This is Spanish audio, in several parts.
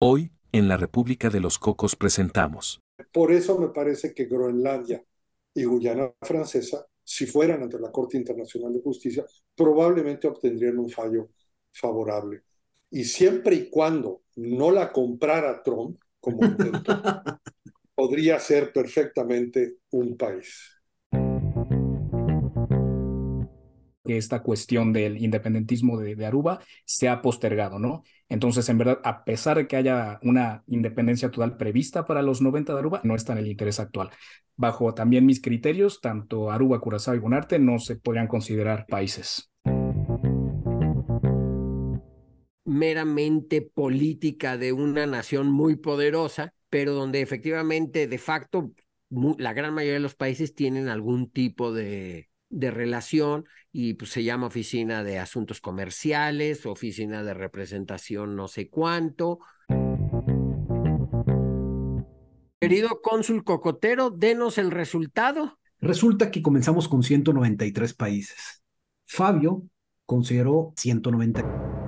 Hoy, en la República de los Cocos presentamos. Por eso me parece que Groenlandia y Guyana Francesa, si fueran ante la Corte Internacional de Justicia, probablemente obtendrían un fallo favorable. Y siempre y cuando no la comprara Trump, como intentó, podría ser perfectamente un país. Que esta cuestión del independentismo de, Aruba se ha postergado, ¿no? Entonces, en verdad, a pesar de que haya una independencia total prevista para los 90 de Aruba, no está en el interés actual. Bajo también mis criterios, tanto Aruba, Curazao y Bonarte no se podrían considerar países. meramente política de una nación muy poderosa, pero donde efectivamente, de facto, la gran mayoría de los países tienen algún tipo de de relación y pues, se llama Oficina de Asuntos Comerciales, Oficina de Representación no sé cuánto. Querido cónsul Cocotero, denos el resultado. Resulta que comenzamos con 193 países. Fabio consideró 190.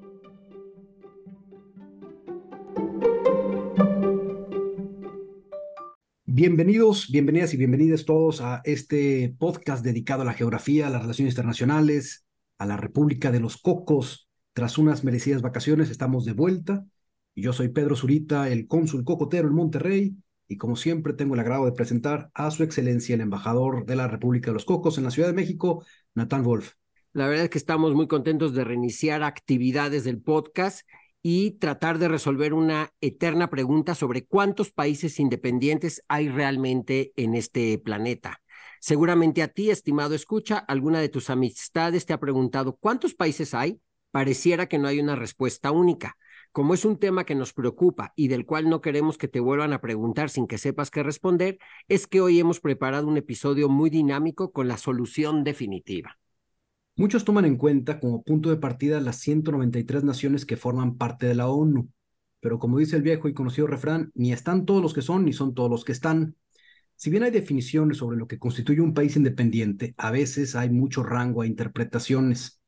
Bienvenidos, bienvenidas y bienvenidas todos a este podcast dedicado a la geografía, a las relaciones internacionales, a la República de los Cocos. Tras unas merecidas vacaciones estamos de vuelta yo soy Pedro Zurita, el cónsul cocotero en Monterrey y como siempre tengo el agrado de presentar a su excelencia el embajador de la República de los Cocos en la Ciudad de México, Natán Wolf. La verdad es que estamos muy contentos de reiniciar actividades del podcast y tratar de resolver una eterna pregunta sobre cuántos países independientes hay realmente en este planeta. Seguramente a ti, estimado escucha, alguna de tus amistades te ha preguntado cuántos países hay. Pareciera que no hay una respuesta única. Como es un tema que nos preocupa y del cual no queremos que te vuelvan a preguntar sin que sepas qué responder, es que hoy hemos preparado un episodio muy dinámico con la solución definitiva. Muchos toman en cuenta como punto de partida las 193 naciones que forman parte de la ONU, pero como dice el viejo y conocido refrán, ni están todos los que son, ni son todos los que están. Si bien hay definiciones sobre lo que constituye un país independiente, a veces hay mucho rango a interpretaciones.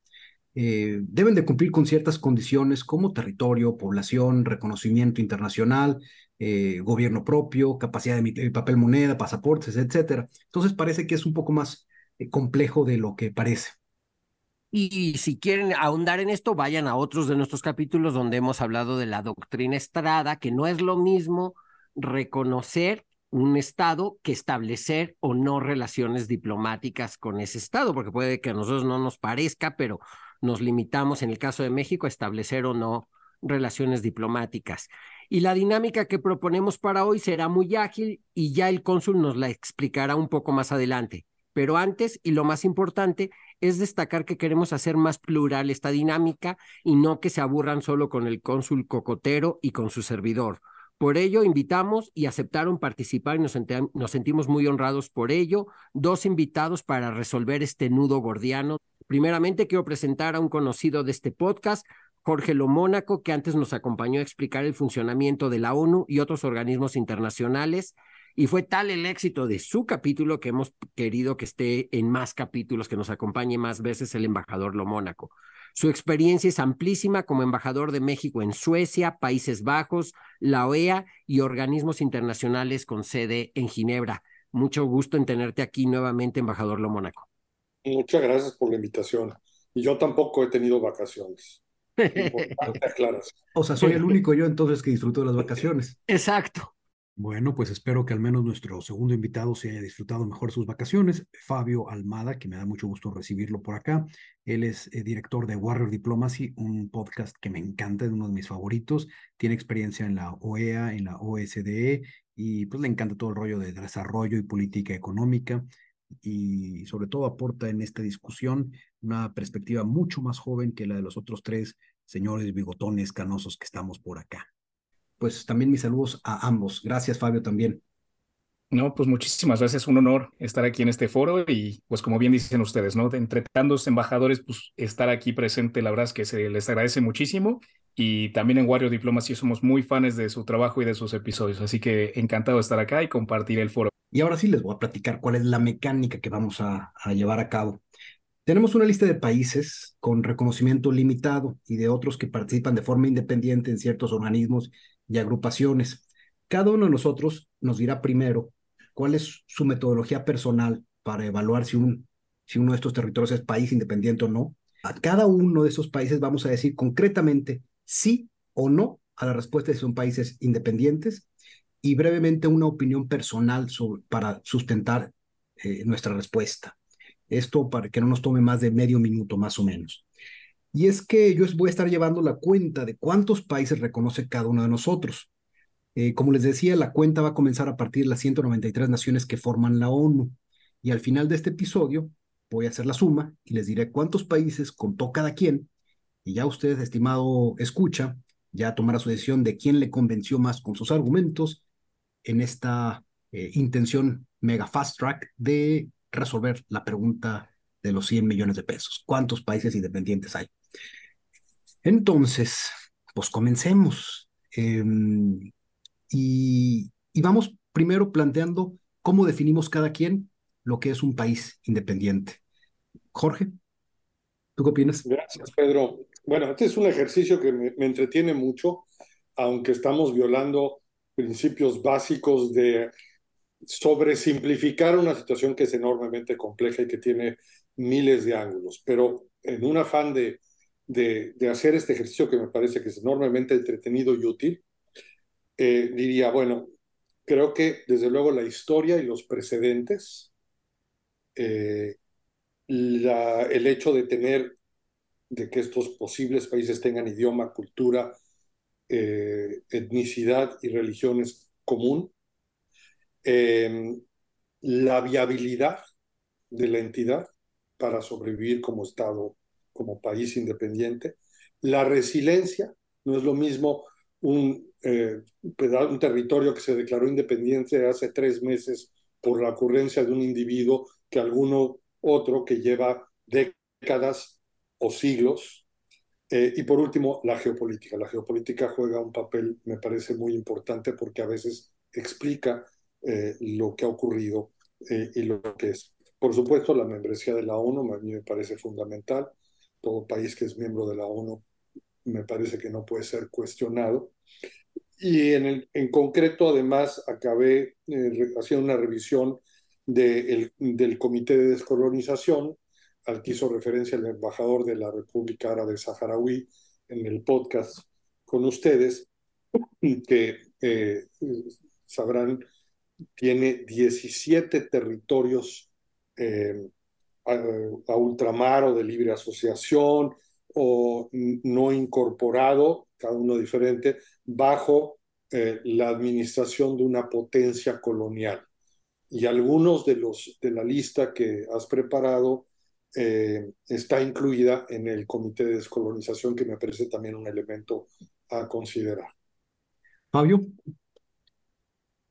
Eh, deben de cumplir con ciertas condiciones como territorio, población, reconocimiento internacional, eh, gobierno propio, capacidad de emitir papel moneda, pasaportes, etc. Entonces parece que es un poco más eh, complejo de lo que parece. Y si quieren ahondar en esto, vayan a otros de nuestros capítulos donde hemos hablado de la doctrina Estrada, que no es lo mismo reconocer un Estado que establecer o no relaciones diplomáticas con ese Estado, porque puede que a nosotros no nos parezca, pero nos limitamos en el caso de México a establecer o no relaciones diplomáticas. Y la dinámica que proponemos para hoy será muy ágil y ya el cónsul nos la explicará un poco más adelante. Pero antes, y lo más importante, es destacar que queremos hacer más plural esta dinámica y no que se aburran solo con el cónsul cocotero y con su servidor. Por ello, invitamos y aceptaron participar y nos, sentimos muy honrados por ello. Dos invitados para resolver este nudo gordiano. Primeramente, quiero presentar a un conocido de este podcast, Jorge Lomónaco, que antes nos acompañó a explicar el funcionamiento de la ONU y otros organismos internacionales. Y fue tal el éxito de su capítulo que hemos querido que esté en más capítulos, que nos acompañe más veces el embajador Lomónaco. Su experiencia es amplísima como embajador de México en Suecia, Países Bajos, la OEA y organismos internacionales con sede en Ginebra. Mucho gusto en tenerte aquí nuevamente, embajador Lomónaco. Muchas gracias por la invitación. Y yo tampoco he tenido vacaciones. o sea, soy el único yo entonces que disfruto de las vacaciones. Exacto. Bueno, pues espero que al menos nuestro segundo invitado se haya disfrutado mejor sus vacaciones. Fabio Almada, que me da mucho gusto recibirlo por acá. Él es eh, director de Warrior Diplomacy, un podcast que me encanta, es uno de mis favoritos. Tiene experiencia en la OEA, en la OSDE y pues le encanta todo el rollo de desarrollo y política económica y sobre todo aporta en esta discusión una perspectiva mucho más joven que la de los otros tres señores bigotones canosos que estamos por acá. Pues también mis saludos a ambos. Gracias, Fabio, también. No, pues muchísimas gracias. Un honor estar aquí en este foro y pues como bien dicen ustedes, ¿no? entre tantos embajadores, pues estar aquí presente, la verdad es que se les agradece muchísimo y también en Wario Diplomacy somos muy fans de su trabajo y de sus episodios, así que encantado de estar acá y compartir el foro. Y ahora sí les voy a platicar cuál es la mecánica que vamos a, a llevar a cabo. Tenemos una lista de países con reconocimiento limitado y de otros que participan de forma independiente en ciertos organismos y agrupaciones. Cada uno de nosotros nos dirá primero cuál es su metodología personal para evaluar si, un, si uno de estos territorios es país independiente o no. A cada uno de esos países vamos a decir concretamente sí o no a la respuesta de si son países independientes y brevemente una opinión personal para sustentar eh, nuestra respuesta. Esto para que no nos tome más de medio minuto más o menos. Y es que yo voy a estar llevando la cuenta de cuántos países reconoce cada uno de nosotros. Eh, como les decía, la cuenta va a comenzar a partir de las 193 naciones que forman la ONU. Y al final de este episodio voy a hacer la suma y les diré cuántos países contó cada quien. Y ya usted, estimado escucha, ya tomará su decisión de quién le convenció más con sus argumentos en esta eh, intención mega fast track de resolver la pregunta de los 100 millones de pesos. ¿Cuántos países independientes hay? Entonces, pues comencemos. Em, y, vamos primero planteando cómo definimos cada quien lo que es un país independiente. Jorge, ¿tú qué opinas? Gracias, Pedro. Bueno, este es un ejercicio que me, entretiene mucho, aunque estamos violando principios básicos de sobresimplificar una situación que es enormemente compleja y que tiene miles de ángulos. Pero en un afán de, de, hacer este ejercicio que me parece que es enormemente entretenido y útil, eh, diría, bueno, creo que desde luego la historia y los precedentes, eh, el hecho de tener, de que estos posibles países tengan idioma, cultura, eh, etnicidad y religiones común, em, la viabilidad de la entidad para sobrevivir como Estado, como país independiente, la resiliencia, no es lo mismo un, eh, un territorio que se declaró independiente hace tres meses por la ocurrencia de un individuo que alguno otro que lleva décadas o siglos. Eh, y por último, la geopolítica. La geopolítica juega un papel, me parece, muy importante porque a veces explica eh, lo que ha ocurrido y lo que es. Por supuesto, la membresía de la ONU a mí me parece fundamental. Todo país que es miembro de la ONU me parece que no puede ser cuestionado. Y en, el, en concreto, además, acabé eh, haciendo una revisión de del Comité de Descolonización, al que hizo referencia el embajador de la República Árabe Saharaui en el podcast con ustedes, que eh, sabrán, tiene 17 territorios eh, a, a, ultramar o de libre asociación, o no incorporado, cada uno diferente, bajo eh, la administración de una potencia colonial. Y algunos de los de la lista que has preparado eh, está incluida en el Comité de Descolonización, que me parece también un elemento a considerar. Fabio.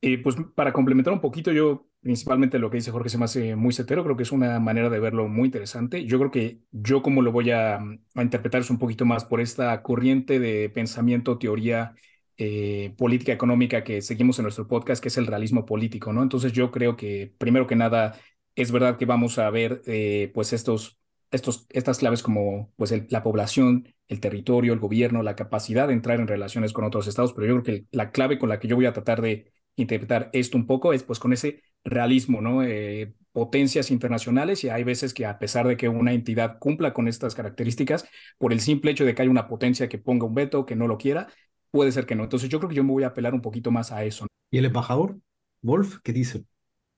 y pues para complementar un poquito, yo principalmente lo que dice Jorge se me hace muy cetero, creo que es una manera de verlo muy interesante. Yo creo que yo como lo voy a, a interpretar es un poquito más por esta corriente de pensamiento, teoría eh, política económica que seguimos en nuestro podcast, que es el realismo político, ¿no? Entonces yo creo que primero que nada es verdad que vamos a ver eh, pues estos, estos, estas claves como pues la población, el territorio, el gobierno, la capacidad de entrar en relaciones con otros estados, pero yo creo que la clave con la que yo voy a tratar de interpretar esto un poco es pues con ese realismo, ¿no? Eh, potencias internacionales y hay veces que a pesar de que una entidad cumpla con estas características, por el simple hecho de que hay una potencia que ponga un veto, que no lo quiera, puede ser que no. Entonces yo creo que yo me voy a apelar un poquito más a eso. ¿Y el embajador, Wolf, qué dice?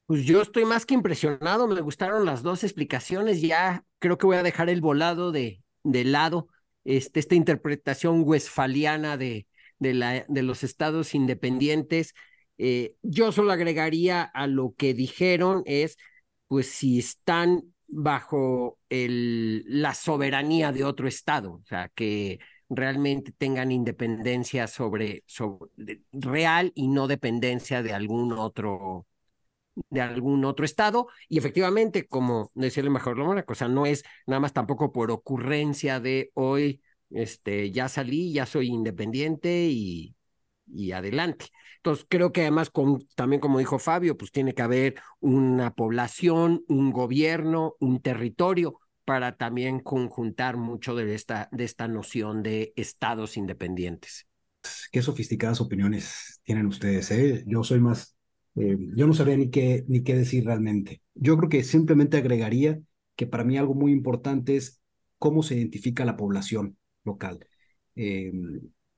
Pues yo estoy más que impresionado, me gustaron las dos explicaciones, ya creo que voy a dejar el volado de, de lado, este, esta interpretación westfaliana de, de, la, de los estados independientes. Eh, yo solo agregaría a lo que dijeron es, pues si están bajo el, la soberanía de otro estado, o sea, que realmente tengan independencia sobre, real y no dependencia de algún otro de algún otro estado. Y efectivamente como el mejor lo o sea no es nada más tampoco por ocurrencia de hoy este ya salí ya soy independiente y y adelante. Entonces, creo que además, con, también como dijo Fabio, pues tiene que haber una población, un gobierno, un territorio para también conjuntar mucho de esta, de esta noción de estados independientes. Qué sofisticadas opiniones tienen ustedes, ¿eh? Yo soy más, eh, yo no sabría ni qué, ni qué decir realmente. Yo creo que simplemente agregaría que para mí algo muy importante es cómo se identifica la población local. Eh,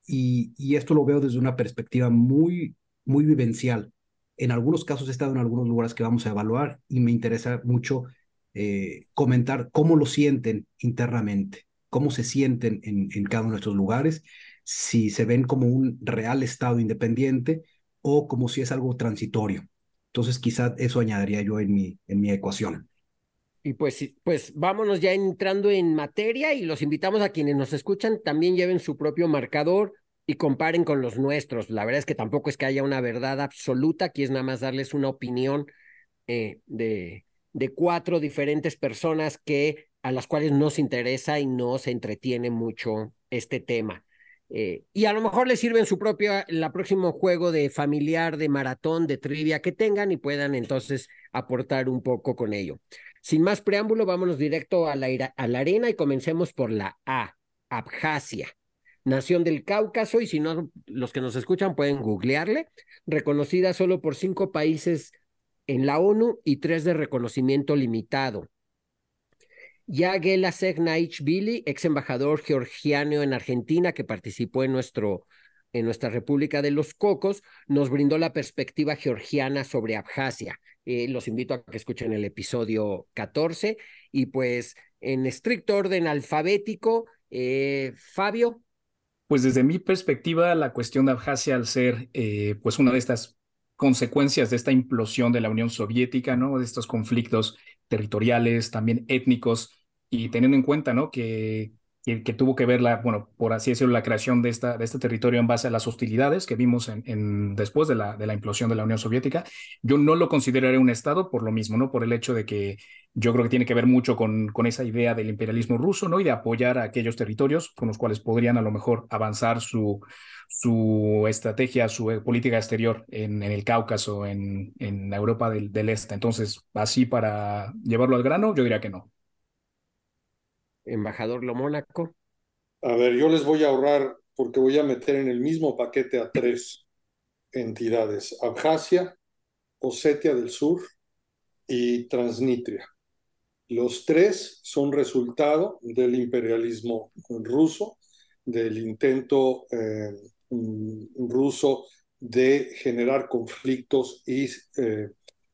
y, esto lo veo desde una perspectiva muy, muy vivencial. En algunos casos he estado en algunos lugares que vamos a evaluar y me interesa mucho eh, comentar cómo lo sienten internamente, cómo se sienten en, en cada uno de estos lugares, si se ven como un real Estado independiente o como si es algo transitorio. Entonces, quizá eso añadiría yo en mi, en mi ecuación. Y pues, pues vámonos ya entrando en materia y los invitamos a quienes nos escuchan también lleven su propio marcador y comparen con los nuestros. La verdad es que tampoco es que haya una verdad absoluta, aquí es nada más darles una opinión eh, de, de cuatro diferentes personas que a las cuales nos interesa y nos entretiene mucho este tema. Eh, y a lo mejor les sirven su propio, el próximo juego de familiar, de maratón, de trivia que tengan y puedan entonces aportar un poco con ello. Sin más preámbulo, vámonos directo a la, arena y comencemos por la A, Abjasia, nación del Cáucaso, y si no, los que nos escuchan pueden googlearle, reconocida solo por cinco países en la ONU y tres de reconocimiento limitado. Yagela Segnaich ex embajador georgiano en Argentina, que participó en nuestro en nuestra República de los Cocos, nos brindó la perspectiva georgiana sobre Abjasia. Eh, los invito a que escuchen el episodio 14 y pues en estricto orden alfabético, eh, Fabio. Pues desde mi perspectiva, la cuestión de Abjasia, al ser eh, pues una de estas consecuencias de esta implosión de la Unión Soviética, ¿no? De estos conflictos territoriales, también étnicos, y teniendo en cuenta, ¿no? Que, que, tuvo que ver la, bueno, por así decirlo, la creación de, esta, de este territorio en base a las hostilidades que vimos en, después de la, de la implosión de la Unión Soviética. Yo no lo consideraré un Estado por lo mismo, ¿no? Por el hecho de que yo creo que tiene que ver mucho con, con esa idea del imperialismo ruso, ¿no? Y de apoyar a aquellos territorios con los cuales podrían a lo mejor avanzar su, su estrategia, su eh, política exterior en, en el Cáucaso, en, en Europa del, del Este. Entonces, así para llevarlo al grano, yo diría que no embajador Lo Mónaco? A ver, yo les voy a ahorrar porque voy a meter en el mismo paquete a tres entidades, Abjasia, Osetia del Sur y Transnistria. Los tres son resultado del imperialismo ruso, del intento eh, ruso de generar conflictos y eh,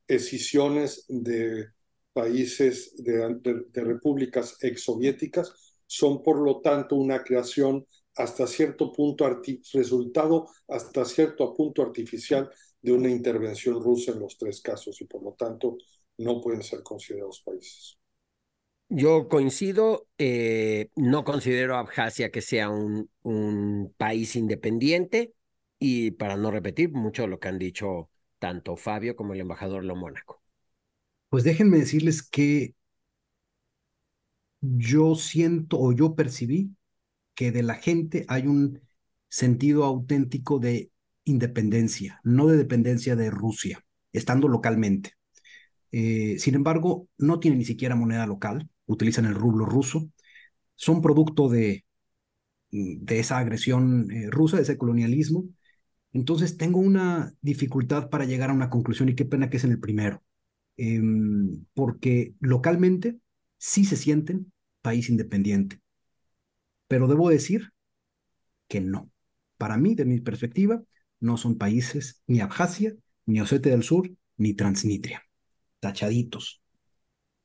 escisiones de países de, repúblicas exsoviéticas son por lo tanto una creación hasta cierto punto, resultado hasta cierto punto artificial de una intervención rusa en los tres casos y por lo tanto no pueden ser considerados países. Yo coincido, eh, no considero Abjasia que sea un, un país independiente y para no repetir mucho lo que han dicho tanto Fabio como el embajador Lo Mónaco. Pues déjenme decirles que yo siento o yo percibí que de la gente hay un sentido auténtico de independencia, no de dependencia de Rusia, estando localmente. Eh, sin embargo, no tienen ni siquiera moneda local, utilizan el rublo ruso, son producto de, de esa agresión eh, rusa, de ese colonialismo. Entonces tengo una dificultad para llegar a una conclusión y qué pena que es en el primero. Em, porque localmente sí se sienten país independiente. Pero debo decir que no. Para mí, de mi perspectiva, no son países ni Abjasia, ni Osetia del Sur, ni Transnistria. Tachaditos.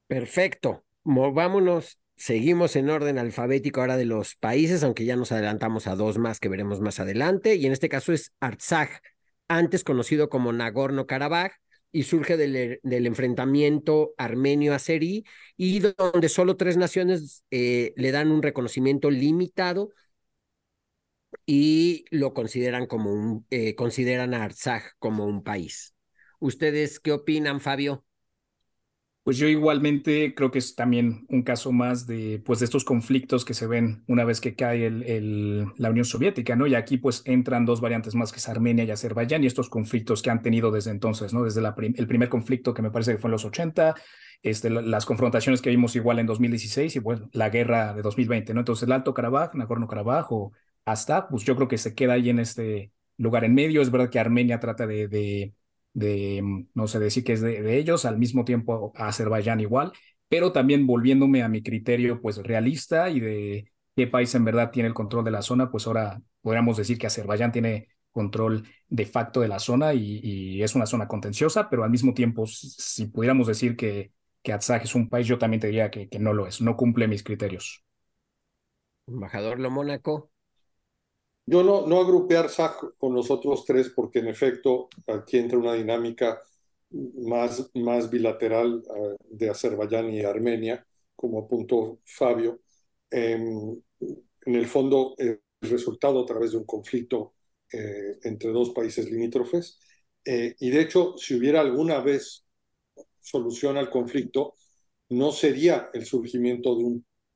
Perfecto. Movámonos. Seguimos en orden alfabético ahora de los países, aunque ya nos adelantamos a dos más que veremos más adelante. Y en este caso es Artsaj, antes conocido como Nagorno-Karabaj, y surge del, del enfrentamiento armenio-azerí y donde solo tres naciones eh, le dan un reconocimiento limitado y lo consideran como un, eh, consideran a Artsaj como un país. ¿Ustedes qué opinan, Fabio? Pues yo igualmente creo que es también un caso más de, pues, de estos conflictos que se ven una vez que cae el, la Unión Soviética, ¿no? Y aquí pues entran dos variantes más que es Armenia y Azerbaiyán y estos conflictos que han tenido desde entonces, ¿no? Desde el primer conflicto que me parece que fue en los 80, este, las confrontaciones que vimos igual en 2016 y bueno, la guerra de 2020, ¿no? Entonces el Alto Karabaj, Nagorno-Karabaj o hasta, pues yo creo que se queda ahí en este lugar en medio. Es verdad que Armenia trata de de, mm, no sé, decir que es de, ellos, al mismo tiempo Azerbaiyán igual, pero también volviéndome a mi criterio pues realista y de qué país en verdad tiene el control de la zona, pues ahora podríamos decir que Azerbaiyán tiene control de facto de la zona y, es una zona contenciosa, pero al mismo tiempo, si pudiéramos decir que, que es un país, yo también te diría que, que no lo es, no cumple mis criterios. Embajador Lo Mónaco. Yo no, no agrupé Artsaj con los otros tres porque en efecto aquí entra una dinámica más, bilateral uh, de Azerbaiyán y Armenia, como apuntó Fabio. en el fondo, el resultado a través de un conflicto eh, entre dos países limítrofes. Eh, y de hecho, si hubiera alguna vez solución al conflicto, no sería el surgimiento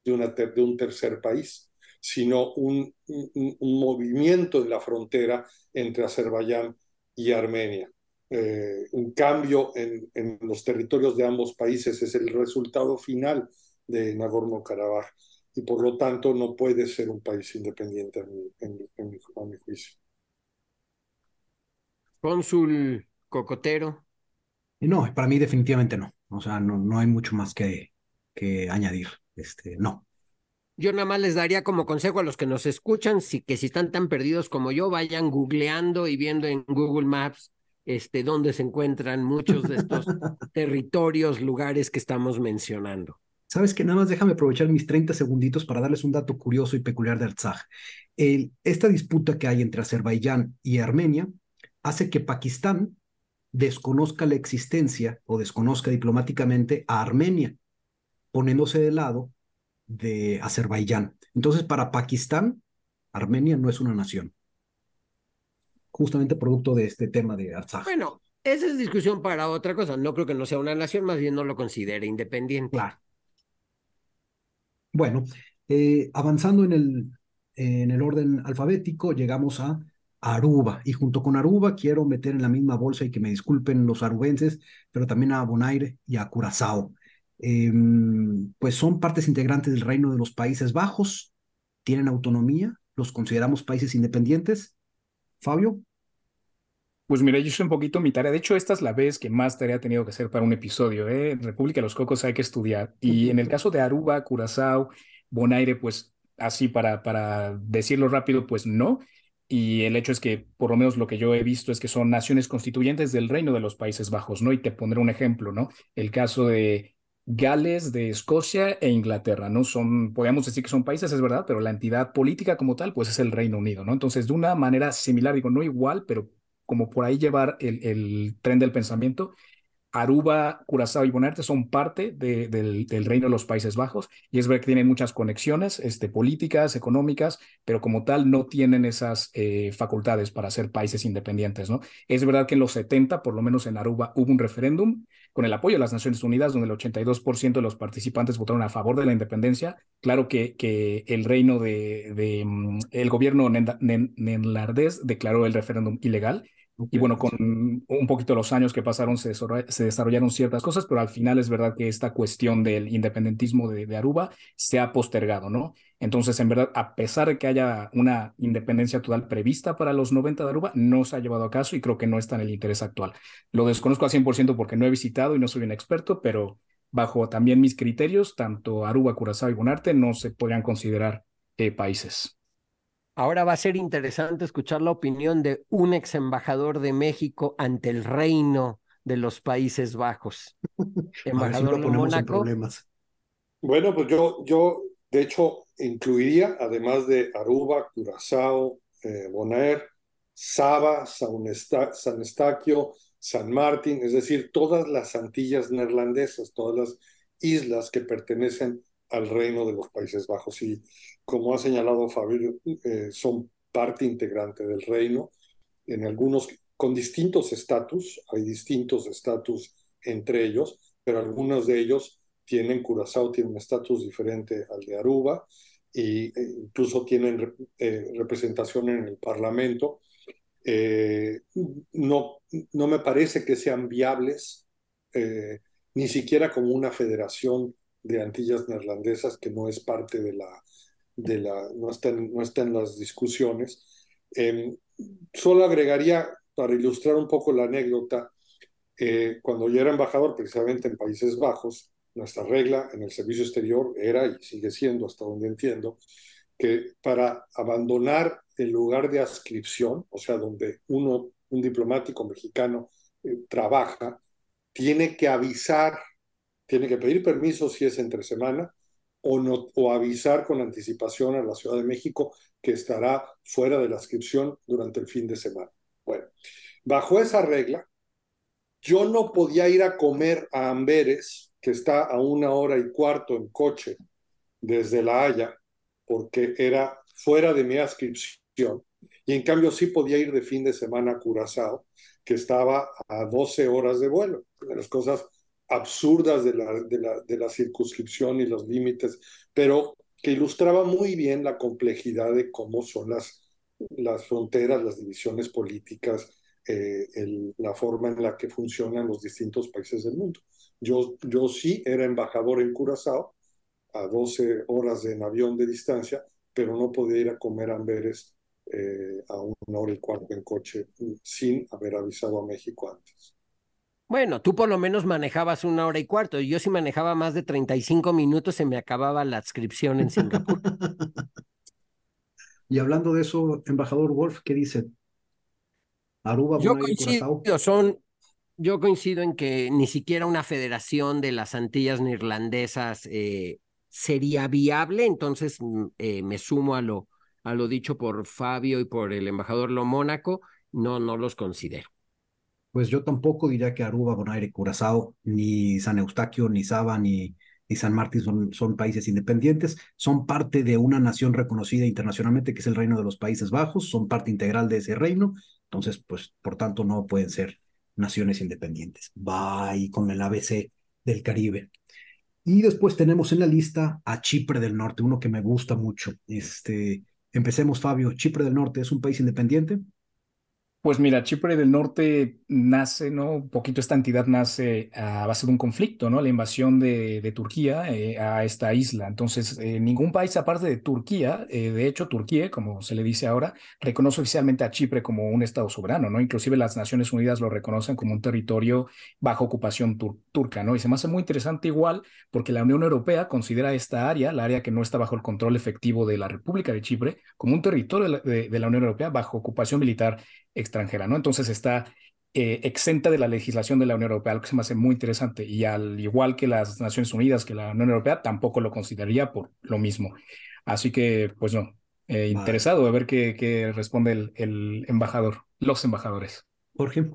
de un tercer país, sino un, un, movimiento de la frontera entre Azerbaiyán y Armenia. Eh, un cambio en, en, los territorios de ambos países es el resultado final de Nagorno-Karabaj y por lo tanto no puede ser un país independiente en, en, mi, a mi juicio. Cónsul Cocotero. No, para mí definitivamente no. O sea, no, no hay mucho más que, que añadir. Este, no. Yo nada más les daría como consejo a los que nos escuchan, si, que si están tan perdidos como yo, vayan googleando y viendo en Google Maps este, dónde se encuentran muchos de estos territorios, lugares que estamos mencionando. Sabes que nada más déjame aprovechar mis 30 segunditos para darles un dato curioso y peculiar de Artsaj. esta disputa que hay entre Azerbaiyán y Armenia hace que Pakistán desconozca la existencia o desconozca diplomáticamente a Armenia, poniéndose de lado de Azerbaiyán. Entonces, para Pakistán, Armenia no es una nación. Justamente producto de este tema de Artsaj. Bueno, esa es discusión para otra cosa. No creo que no sea una nación, más bien no lo considere independiente. Claro. Bueno, eh, avanzando en el, en el orden alfabético, llegamos a Aruba. Y junto con Aruba quiero meter en la misma bolsa y que me disculpen los arubenses, pero también a Bonaire y a Curazao. Em, pues son partes integrantes del reino de los Países Bajos, tienen autonomía, los consideramos países independientes. Fabio. Pues mira, yo soy un poquito mi tarea. De hecho, esta es la vez que más tarea ha tenido que hacer para un episodio. ¿eh? En República de los Cocos hay que estudiar. Y en el caso de Aruba, Curazao, Bonaire, pues así para, para decirlo rápido, pues no. Y el hecho es que, por lo menos lo que yo he visto es que son naciones constituyentes del reino de los Países Bajos, ¿no? Y te pondré un ejemplo, ¿no? El caso de Gales de Escocia e Inglaterra, ¿no? Son, podríamos decir que son países, es verdad, pero la entidad política como tal, pues es el Reino Unido, ¿no? Entonces, de una manera similar, digo, no igual, pero como por ahí llevar el, el tren del pensamiento, Aruba, Curazao y Bonarte son parte de, del, del, reino de los Países Bajos y es verdad que tienen muchas conexiones este, políticas, económicas, pero como tal no tienen esas eh, facultades para ser países independientes. ¿no? Es verdad que en los 70, por lo menos en Aruba, hubo un referéndum con el apoyo de las Naciones Unidas, donde el 82% de los participantes votaron a favor de la independencia. Claro que, que el reino de, de mm, el gobierno neerlandés declaró el referéndum ilegal y bueno, con un poquito los años que pasaron se, se, desarrollaron ciertas cosas, pero al final es verdad que esta cuestión del independentismo de, de, Aruba se ha postergado, ¿no? Entonces, en verdad, a pesar de que haya una independencia total prevista para los 90 de Aruba, no se ha llevado a caso y creo que no está en el interés actual. Lo desconozco al 100% porque no he visitado y no soy un experto, pero bajo también mis criterios, tanto Aruba, Curazao y Bonarte no se podrían considerar eh, países. Ahora va a ser interesante escuchar la opinión de un ex embajador de México ante el reino de los Países Bajos. Embajador de Mónaco. Bueno, pues yo, yo de hecho incluiría, además de Aruba, Curazao, eh, Bonaire, Saba, San, San Estaquio, San Martín, es decir, todas las Antillas neerlandesas, todas las islas que pertenecen al reino de los Países Bajos. Y como ha señalado Fabio, eh, son parte integrante del reino, en algunos con distintos estatus, hay distintos estatus entre ellos, pero algunos de ellos tienen, Curazao tiene un estatus diferente al de Aruba, e incluso tienen eh, representación en el Parlamento. Eh, no, no me parece que sean viables, ni siquiera como una federación de Antillas neerlandesas que no es parte de la, de la no, está en, no está las discusiones. Em, solo agregaría, para ilustrar un poco la anécdota, eh, cuando yo era embajador precisamente en Países Bajos, nuestra regla en el servicio exterior era y sigue siendo, hasta donde entiendo, que para abandonar el lugar de adscripción, o sea, donde uno, un diplomático mexicano eh, trabaja, tiene que avisar, tiene que pedir permiso si es entre semana o, no, o avisar con anticipación a la Ciudad de México que estará fuera de la inscripción durante el fin de semana. Bueno, bajo esa regla, yo no podía ir a comer a Amberes, que está a una hora y cuarto en coche desde La Haya, porque era fuera de mi adscripción. Y en cambio sí podía ir de fin de semana a Curazao, que estaba a 12 horas de vuelo. De las cosas absurdas de la, circunscripción y los límites, pero que ilustraba muy bien la complejidad de cómo son las, fronteras, las divisiones políticas, eh, la forma en la que funcionan los distintos países del mundo. Yo, sí era embajador en Curazao, a 12 horas en avión de distancia, pero no podía ir a comer Amberes eh, a una hora y cuarto en coche sin haber avisado a México antes. Bueno, tú por lo menos manejabas una hora y cuarto. Yo si manejaba más de 35 minutos, se me acababa la adscripción en Singapur. y hablando de eso, embajador Wolf, ¿qué dice? Aruba, yo coincido, son, yo coincido en que ni siquiera una federación de las Antillas neerlandesas eh, sería viable, entonces mm, eh, me sumo a lo, a lo dicho por Fabio y por el embajador Lo Mónaco, no, no los considero pues yo tampoco diría que Aruba, Bonaire, Curazao, ni San Eustaquio, ni Saba, ni, San Martín son, son países independientes, son parte de una nación reconocida internacionalmente que es el Reino de los Países Bajos, son parte integral de ese reino, entonces, pues, por tanto, no pueden ser naciones independientes. Va con el ABC del Caribe. Y después tenemos en la lista a Chipre del Norte, uno que me gusta mucho. Este, empecemos, Fabio. ¿Chipre del Norte es un país independiente? Pues mira, Chipre del Norte nace, ¿no? Un poquito esta entidad nace a base de un conflicto, ¿no? La invasión de, Turquía eh, a esta isla. Entonces, eh, ningún país aparte de Turquía, eh, de hecho, Turquía, como se le dice ahora, reconoce oficialmente a Chipre como un Estado soberano, ¿no? Inclusive las Naciones Unidas lo reconocen como un territorio bajo ocupación turca, ¿no? Y se me hace muy interesante igual porque la Unión Europea considera esta área, la área que no está bajo el control efectivo de la República de Chipre, como un territorio de la Unión Europea bajo ocupación militar extranjera, ¿no? Entonces está eh, exenta de la legislación de la Unión Europea, lo que se me hace muy interesante. Y al igual que las Naciones Unidas, que la Unión Europea, tampoco lo consideraría por lo mismo. Así que, pues no, eh, interesado a ver qué, qué responde el, el, embajador, los embajadores. Jorge.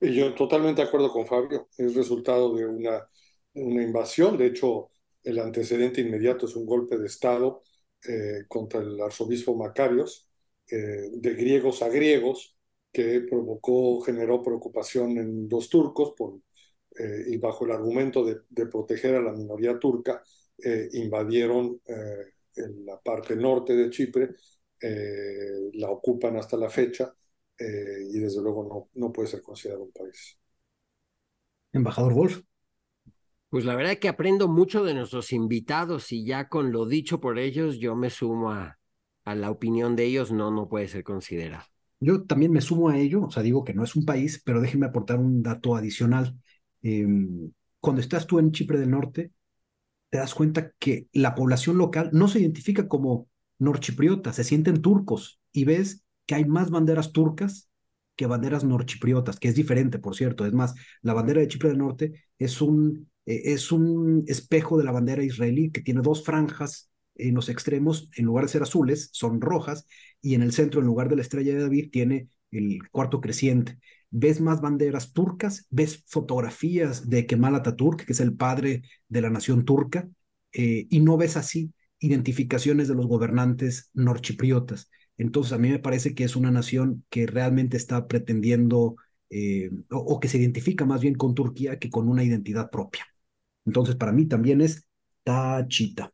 Yo totalmente de acuerdo con Fabio. Es resultado de una, una invasión. De hecho, el antecedente inmediato es un golpe de Estado eh, contra el arzobispo Macarios, eh, de griegos a griegos que provocó, generó preocupación en los turcos por, eh, y bajo el argumento de, de, proteger a la minoría turca, eh, invadieron en la parte norte de Chipre, la ocupan hasta la fecha y desde luego no, no puede ser considerado un país. Embajador Wolf. Pues la verdad es que aprendo mucho de nuestros invitados y ya con lo dicho por ellos yo me sumo a, a la opinión de ellos, no, no puede ser considerado. Yo también me sumo a ello, o sea, digo que no es un país, pero déjenme aportar un dato adicional. Eh, cuando estás tú en Chipre del Norte, te das cuenta que la población local no se identifica como norchipriota, se sienten turcos y ves que hay más banderas turcas que banderas norchipriotas, que es diferente, por cierto. Es más, la bandera de Chipre del Norte es un, eh, es un espejo de la bandera israelí que tiene dos franjas en los extremos, en lugar de ser azules, son rojas, y en el centro, en lugar de la estrella de David, tiene el cuarto creciente. Ves más banderas turcas, ves fotografías de Kemal Atatürk, que es el padre de la nación turca, eh, y no ves así identificaciones de los gobernantes norchipriotas. Entonces, a mí me parece que es una nación que realmente está pretendiendo eh, o, que se identifica más bien con Turquía que con una identidad propia. Entonces, para mí también es tachita.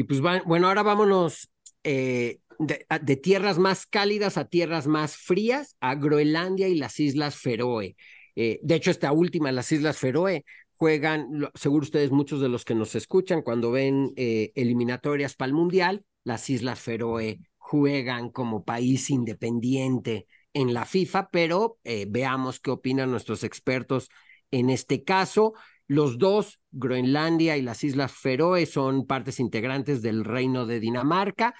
Y pues bueno, ahora vámonos eh, de, tierras más cálidas a tierras más frías, a Groenlandia y las Islas Feroe. Eh, de hecho, esta última, las Islas Feroe, juegan, seguro ustedes muchos de los que nos escuchan, cuando ven eh, eliminatorias para el Mundial, las Islas Feroe juegan como país independiente en la FIFA, pero veamos qué opinan nuestros expertos en este caso. Los dos, Groenlandia y las Islas Feroe, son partes integrantes del Reino de Dinamarca.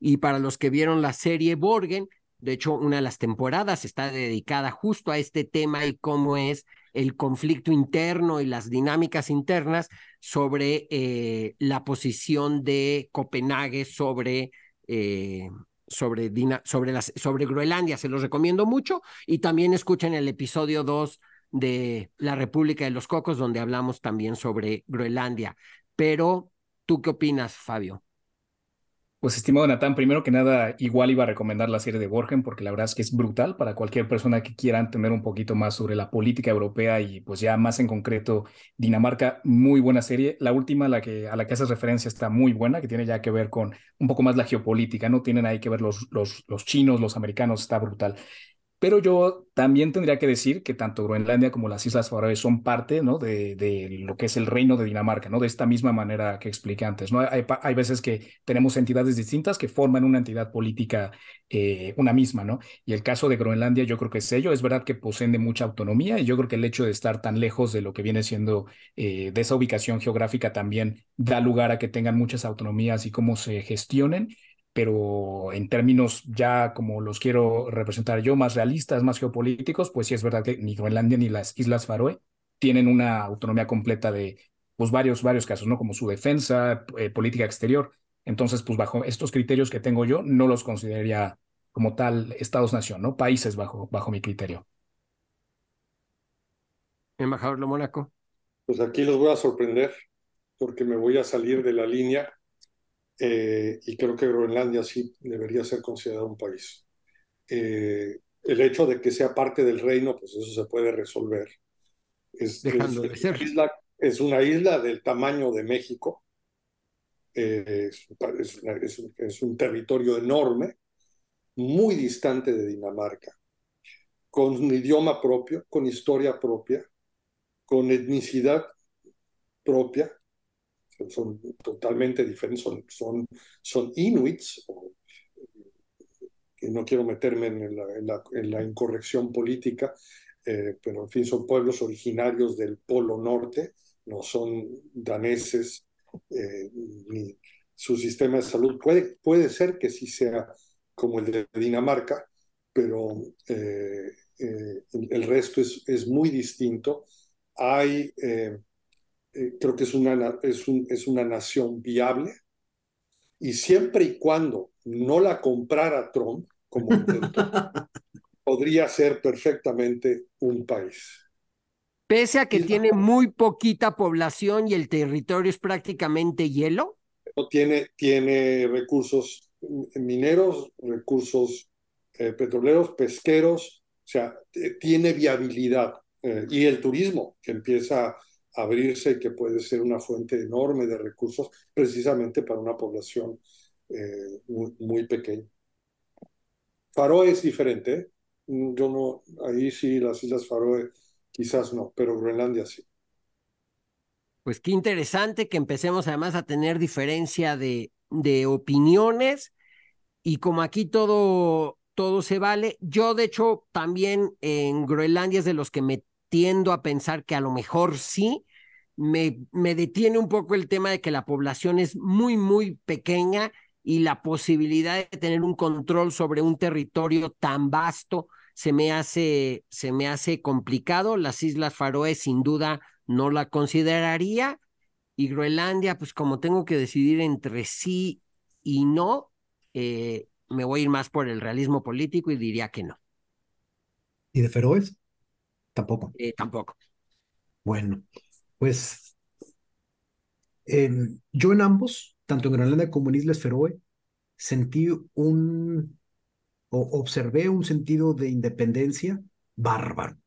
Y para los que vieron la serie Borgen, de hecho, una de las temporadas está dedicada justo a este tema y cómo es el conflicto interno y las dinámicas internas sobre eh, la posición de Copenhague sobre, eh, sobre, las, sobre Groenlandia. Se los recomiendo mucho y también escuchen el episodio 2 de la República de los Cocos, donde hablamos también sobre Groenlandia. Pero, ¿tú qué opinas, Fabio? Pues estimado Natán, primero que nada, igual iba a recomendar la serie de Borgen porque la verdad es que es brutal para cualquier persona que quiera entender un poquito más sobre la política europea y pues ya más en concreto Dinamarca, muy buena serie. La última a la que, a la que haces referencia está muy buena, que tiene ya que ver con un poco más la geopolítica, ¿no? Tienen ahí que ver los, los, los chinos, los americanos, está brutal. Pero yo también tendría que decir que tanto Groenlandia como las Islas Faroe son parte ¿no? de, lo que es el reino de Dinamarca, ¿no? de esta misma manera que expliqué antes. ¿no? Hay, hay veces que tenemos entidades distintas que forman una entidad política eh, una misma, ¿no? Y el caso de Groenlandia yo creo que es ello, es verdad que poseen mucha autonomía y yo creo que el hecho de estar tan lejos de lo que viene siendo eh, de esa ubicación geográfica también da lugar a que tengan muchas autonomías y cómo se gestionen pero en términos ya como los quiero representar yo, más realistas, más geopolíticos, pues sí es verdad que ni Groenlandia ni las Islas Faroe tienen una autonomía completa de pues varios, varios casos, ¿no? Como su defensa, eh, política exterior. Entonces, pues bajo estos criterios que tengo yo, no los consideraría como tal estados-nación, ¿no? Países bajo, bajo mi criterio. Embajador de Mónaco. Pues aquí los voy a sorprender porque me voy a salir de la línea eh, y creo que Groenlandia sí debería ser considerado un país. Eh, el hecho de que sea parte del reino, pues eso se puede resolver. Es, Dejando de ser. Isla, es una isla del tamaño de México, eh, es, es, un territorio enorme, muy distante de Dinamarca, con un idioma propio, con historia propia, con etnicidad propia, son totalmente diferentes, son, son, son inuits, que no quiero meterme en la, en la, incorrección política, eh, pero en fin, son pueblos originarios del Polo Norte, no son daneses, eh, ni su sistema de salud puede, puede ser que sí sea como el de Dinamarca, pero eh, el, resto es, es muy distinto. Hay eh, creo que es una, es, un, es una nación viable y siempre y cuando no la comprara Trump, como podría ser perfectamente un país. Pese a que tiene muy poquita población y el territorio es prácticamente hielo. Tiene, tiene recursos mineros, recursos eh, petroleros, pesqueros, o sea, tiene viabilidad. Eh, y el turismo, que empieza abrirse y que puede ser una fuente enorme de recursos precisamente para una población eh, muy, pequeña. Faroe es diferente, ¿eh? yo no, ahí sí las Islas Faroe quizás no, pero Groenlandia sí. Pues qué interesante que empecemos además a tener diferencia de, de opiniones y como aquí todo, todo se vale, yo de hecho también en Groenlandia es de los que me tiendo a pensar que a lo mejor sí, me, me detiene un poco el tema de que la población es muy, muy pequeña y la posibilidad de tener un control sobre un territorio tan vasto se me hace, se me hace complicado. Las Islas Faroe sin duda no la consideraría y Groenlandia, pues como tengo que decidir entre sí y no, eh, me voy a ir más por el realismo político y diría que no. ¿Y de Feroes? Tampoco. Eh, tampoco. Bueno, pues yo en ambos, tanto en Groenlandia como en Islas Feroe, sentí un, o observé un sentido de independencia bárbaro,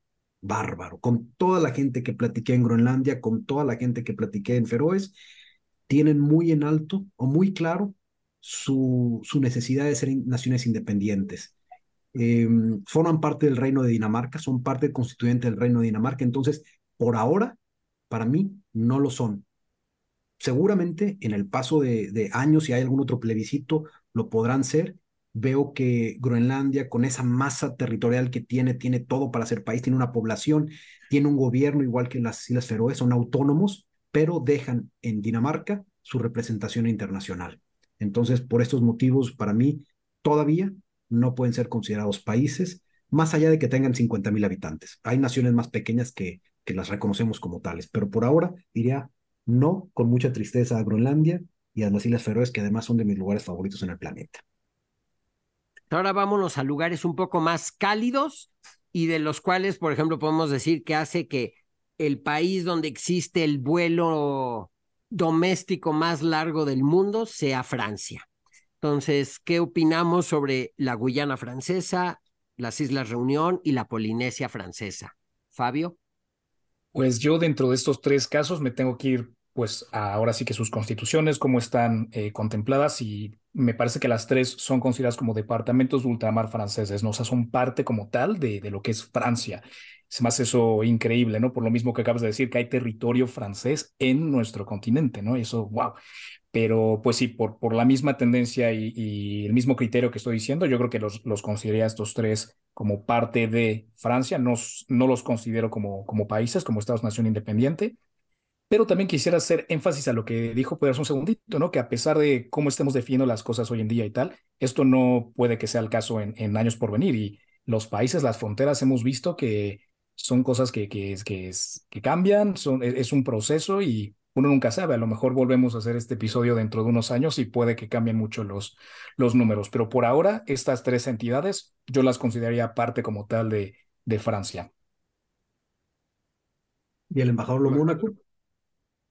bárbaro, con toda la gente que platiqué en Groenlandia, con toda la gente que platiqué en Feroes, tienen muy en alto o muy claro su, su necesidad de ser naciones independientes. Em, forman parte del reino de Dinamarca, son parte constituyente del reino de Dinamarca, entonces, por ahora, para mí, no lo son. Seguramente en el paso de, años, si hay algún otro plebiscito, lo podrán ser. Veo que Groenlandia, con esa masa territorial que tiene, tiene todo para ser país, tiene una población, tiene un gobierno igual que las Islas Feroe, son autónomos, pero dejan en Dinamarca su representación internacional. Entonces, por estos motivos, para mí, todavía no pueden ser considerados países, más allá de que tengan 50 mil habitantes. Hay naciones más pequeñas que, que las reconocemos como tales, pero por ahora diría no con mucha tristeza a Groenlandia y a las Islas Feroes, que además son de mis lugares favoritos en el planeta. Ahora vámonos a lugares un poco más cálidos y de los cuales, por ejemplo, podemos decir que hace que el país donde existe el vuelo doméstico más largo del mundo sea Francia. Entonces, ¿qué opinamos sobre la Guyana francesa, las Islas Reunión y la Polinesia francesa? Fabio. Pues yo dentro de estos tres casos me tengo que ir pues ahora sí que sus constituciones, cómo están eh, contempladas y me parece que las tres son consideradas como departamentos de ultramar franceses, ¿no? O sea, son parte como tal de, de lo que es Francia. Es más eso increíble, ¿no? Por lo mismo que acabas de decir, que hay territorio francés en nuestro continente, ¿no? Y eso, wow. Pero pues sí, por, por la misma tendencia y, el mismo criterio que estoy diciendo, yo creo que los, los consideraría estos tres como parte de Francia, no, no los considero como, como países, como Estados-Nación independiente. Pero también quisiera hacer énfasis a lo que dijo Pedro un segundito, ¿no? Que a pesar de cómo estemos definiendo las cosas hoy en día y tal, esto no puede que sea el caso en, en años por venir. Y los países, las fronteras, hemos visto que son cosas que, que, que, que cambian, son, es un proceso y uno nunca sabe, a lo mejor volvemos a hacer este episodio dentro de unos años y puede que cambien mucho los, los números, pero por ahora estas tres entidades yo las consideraría parte como tal de, de Francia. ¿Y el embajador lo Mónaco?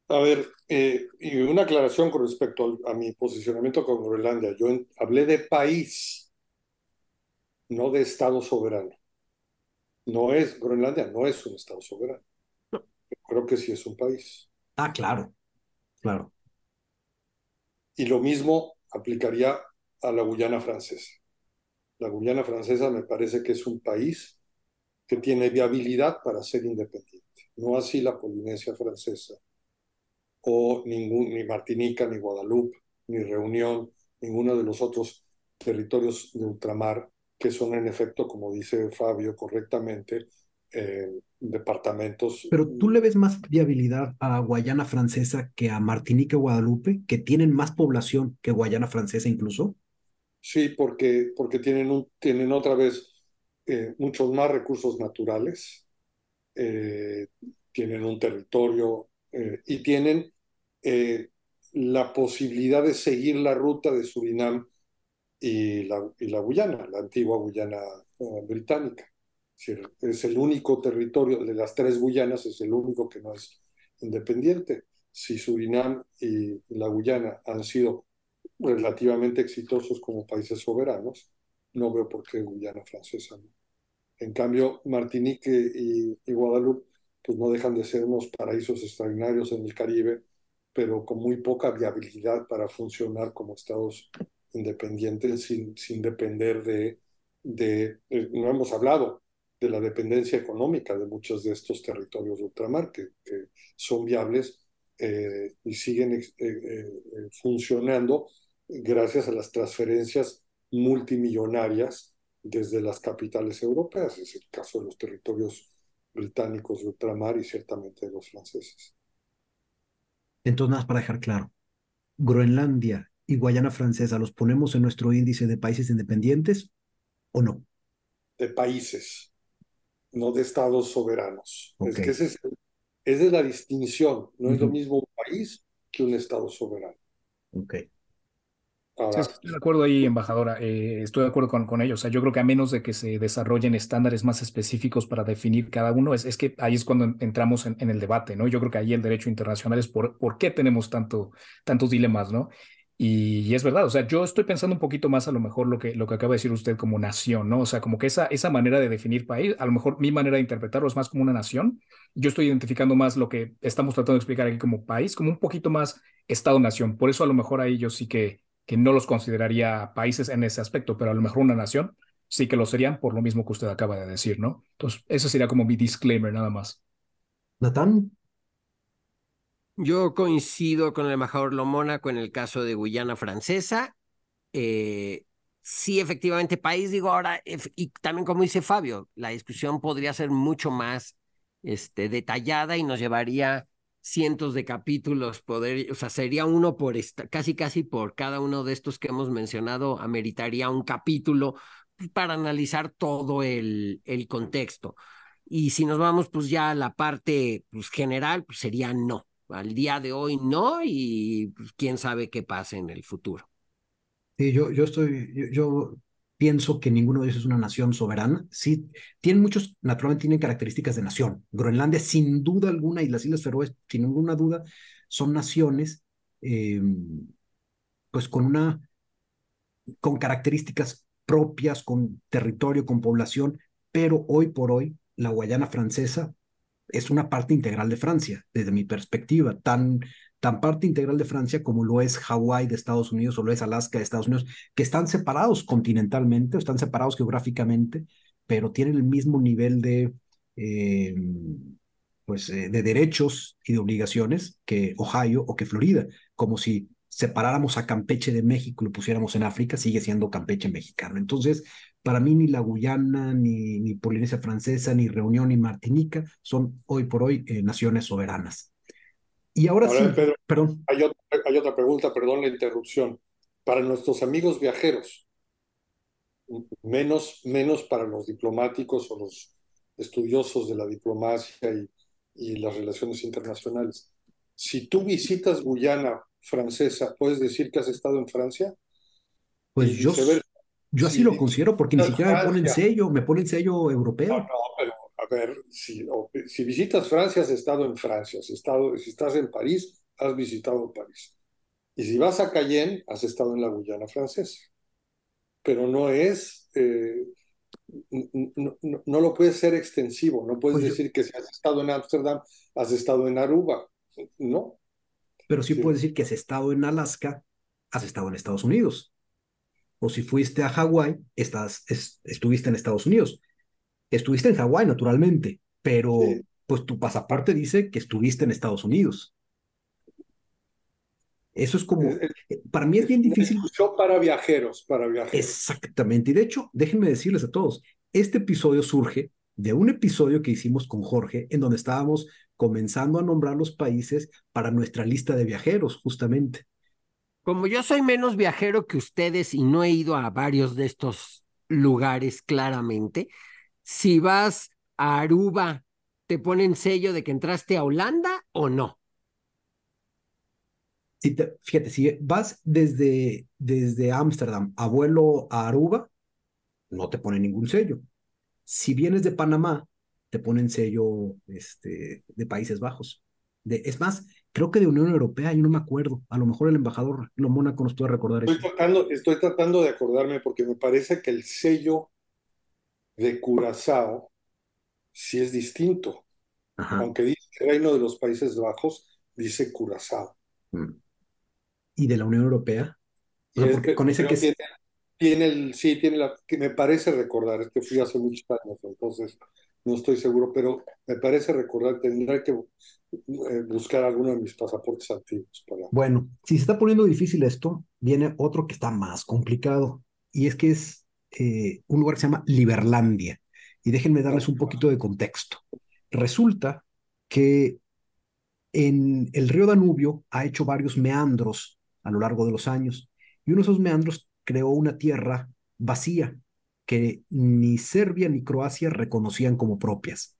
A ver, eh, y una aclaración con respecto a, mi posicionamiento con Groenlandia. Yo hablé de país, no de Estado soberano. No es, Groenlandia no es un Estado soberano. Creo que sí es un país. Ah, claro, claro. Y lo mismo aplicaría a la Guyana francesa. La Guyana francesa me parece que es un país que tiene viabilidad para ser independiente, no así la Polinesia francesa, o ningún, ni Martinica, ni Guadalupe, ni Reunión, ninguno de los otros territorios de ultramar que son en efecto, como dice Fabio correctamente, eh, departamentos. Pero tú le ves más viabilidad a Guayana Francesa que a Martinica y Guadalupe, que tienen más población que Guayana Francesa incluso. Sí, porque, porque tienen, un, tienen otra vez eh, muchos más recursos naturales, eh, tienen un territorio y tienen la posibilidad de seguir la ruta de Surinam y la, y la Guyana, la antigua Guyana británica es el único territorio de las tres Guyanas, es el único que no es independiente. Si Surinam y la Guyana han sido relativamente exitosos como países soberanos, no veo por qué Guyana francesa no. En cambio, Martinique y, y, Guadalupe pues no dejan de ser unos paraísos extraordinarios en el Caribe, pero con muy poca viabilidad para funcionar como estados independientes sin, sin depender de, de, eh, no hemos hablado, de la dependencia económica de muchos de estos territorios de ultramar que, son viables eh, y siguen eh, eh, funcionando gracias a las transferencias multimillonarias desde las capitales europeas. Es el caso de los territorios británicos de ultramar y ciertamente de los franceses. Entonces, nada para dejar claro, Groenlandia y Guayana Francesa, ¿los ponemos en nuestro índice de países independientes o no? De países no de estados soberanos. Es que esa es, la distinción. No es lo mismo un país que un estado soberano. Ok. estoy de acuerdo ahí, embajadora. Eh, estoy de acuerdo con, con ellos. O sea, yo creo que a menos de que se desarrollen estándares más específicos para definir cada uno, es, es que ahí es cuando entramos en, el debate, ¿no? Yo creo que ahí el derecho internacional es por, por qué tenemos tanto, tantos dilemas, ¿no? Y, es verdad, o sea, yo estoy pensando un poquito más a lo mejor lo que, lo que acaba de decir usted como nación, ¿no? O sea, como que esa, esa manera de definir país, a lo mejor mi manera de interpretarlo es más como una nación. Yo estoy identificando más lo que estamos tratando de explicar aquí como país, como un poquito más Estado-nación. Por eso a lo mejor ahí yo sí que, que no los consideraría países en ese aspecto, pero a lo mejor una nación sí que lo serían por lo mismo que usted acaba de decir, ¿no? Entonces, ese sería como mi disclaimer nada más. Natán. Yo coincido con el embajador Lomónaco en el caso de Guyana Francesa. Eh, sí, efectivamente, país, digo ahora, y también como dice Fabio, la discusión podría ser mucho más este, detallada y nos llevaría cientos de capítulos, poder, o sea, sería uno por esta, casi casi por cada uno de estos que hemos mencionado, ameritaría un capítulo para analizar todo el, el contexto. Y si nos vamos pues ya a la parte pues, general, pues sería no al día de hoy no y pues, quién sabe qué pase en el futuro. Sí, yo, yo estoy, yo, pienso que ninguno de ellos es una nación soberana. Sí, tienen muchos, naturalmente tienen características de nación. Groenlandia, sin duda alguna, y las Islas Feroe, sin ninguna duda, son naciones, eh, pues con una, con características propias, con territorio, con población, pero hoy por hoy la Guayana francesa es una parte integral de Francia, desde mi perspectiva, tan, tan parte integral de Francia como lo es Hawái de Estados Unidos o lo es Alaska de Estados Unidos, que están separados continentalmente, están separados geográficamente, pero tienen el mismo nivel de, eh, pues, eh, de derechos y de obligaciones que Ohio o que Florida, como si separáramos a Campeche de México y lo pusiéramos en África, sigue siendo Campeche mexicano. Entonces, para mí ni la Guyana, ni, ni Polinesia Francesa, ni Reunión, ni Martinica son hoy por hoy eh, naciones soberanas. Y ahora, sí, perdón. Hay otra, hay otra pregunta, perdón la interrupción. Para nuestros amigos viajeros, menos, menos para los diplomáticos o los estudiosos de la diplomacia y, y las relaciones internacionales. Si tú visitas Guyana francesa, ¿puedes decir que has estado en Francia? Pues yo, yo así lo considero porque ni siquiera me ponen sello, me ponen sello europeo. No, no, pero a ver, si, si visitas Francia, has estado en Francia. Si, estado, si estás en París, has visitado París. Y si vas a Cayenne, has estado en la Guyana francesa. Pero no es, eh, no, no, lo puedes ser extensivo. No puedes decir que si has estado en Ámsterdam, has estado en Aruba. No. Pero sí, sí. puedes decir que has estado en Alaska, has estado en Estados Unidos o si fuiste a Hawái, estás, estuviste en Estados Unidos. Estuviste en Hawái, naturalmente, pero pues tu pasaporte dice que estuviste en Estados Unidos. Eso es como, eh, para mí es bien difícil. Para viajeros, para viajeros. Exactamente. Y de hecho, déjenme decirles a todos, este episodio surge de un episodio que hicimos con Jorge, en donde estábamos comenzando a nombrar los países para nuestra lista de viajeros, justamente. Como yo soy menos viajero que ustedes y no he ido a varios de estos lugares claramente, si vas a Aruba, ¿te ponen sello de que entraste a Holanda o no? Si fíjate, si vas desde desde Ámsterdam a vuelo a Aruba, no te ponen ningún sello. Si vienes de Panamá, te ponen sello este, de Países Bajos. De, es más, creo que de Unión Europea, yo no me acuerdo. A lo mejor el embajador Lo Mónaco nos puede recordar estoy eso. Tratando, estoy tratando de acordarme porque me parece que el sello de Curazao sí es distinto. Ajá. Aunque dice Reino de los Países Bajos, dice Curazao. Mm. ¿Y de la Unión Europea? Con ese que tiene, tiene, el, sí, tiene la, que me parece recordar, es que fui hace muchos años, entonces no estoy seguro, pero me parece recordar, tendré que eh, buscar alguno de mis pasaportes antiguos. Para... Bueno, si se está poniendo difícil esto, viene otro que está más complicado, y es que es eh, un lugar que se llama Liberlandia. Y déjenme darles un poquito de contexto. Resulta que en el río Danubio ha hecho varios meandros a lo largo de los años, y uno de esos meandros creó una tierra vacía que ni Serbia ni Croacia reconocían como propias.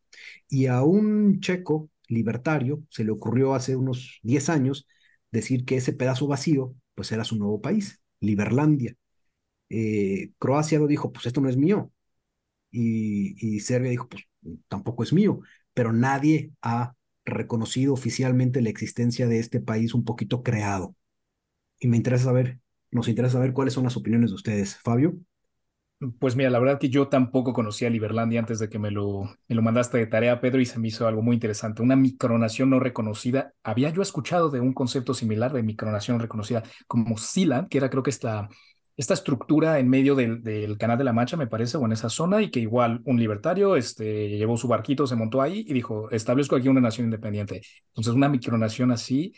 Y a un checo libertario, se le ocurrió hace unos 10 años decir que ese pedazo vacío pues era su nuevo país, Liberlandia. Eh, Croacia lo dijo, pues esto no es mío. Y, y Serbia dijo, pues tampoco es mío, pero nadie ha reconocido oficialmente la existencia de este país un poquito creado. y me interesa saber, nos interesa saber cuáles son las opiniones de ustedes. Fabio. Pues mira, la verdad que yo tampoco conocía Liberlandia antes de que me lo, me lo mandaste de tarea, Pedro, y se me hizo algo muy interesante. Una micronación no reconocida. Había yo escuchado de un concepto similar de micronación reconocida como Sealand, que era creo que esta, esta estructura en medio del, del, Canal de la Mancha, me parece, o en esa zona, y que igual un libertario este, llevó su barquito, se montó ahí y dijo, establezco aquí una nación independiente. Entonces, una micronación así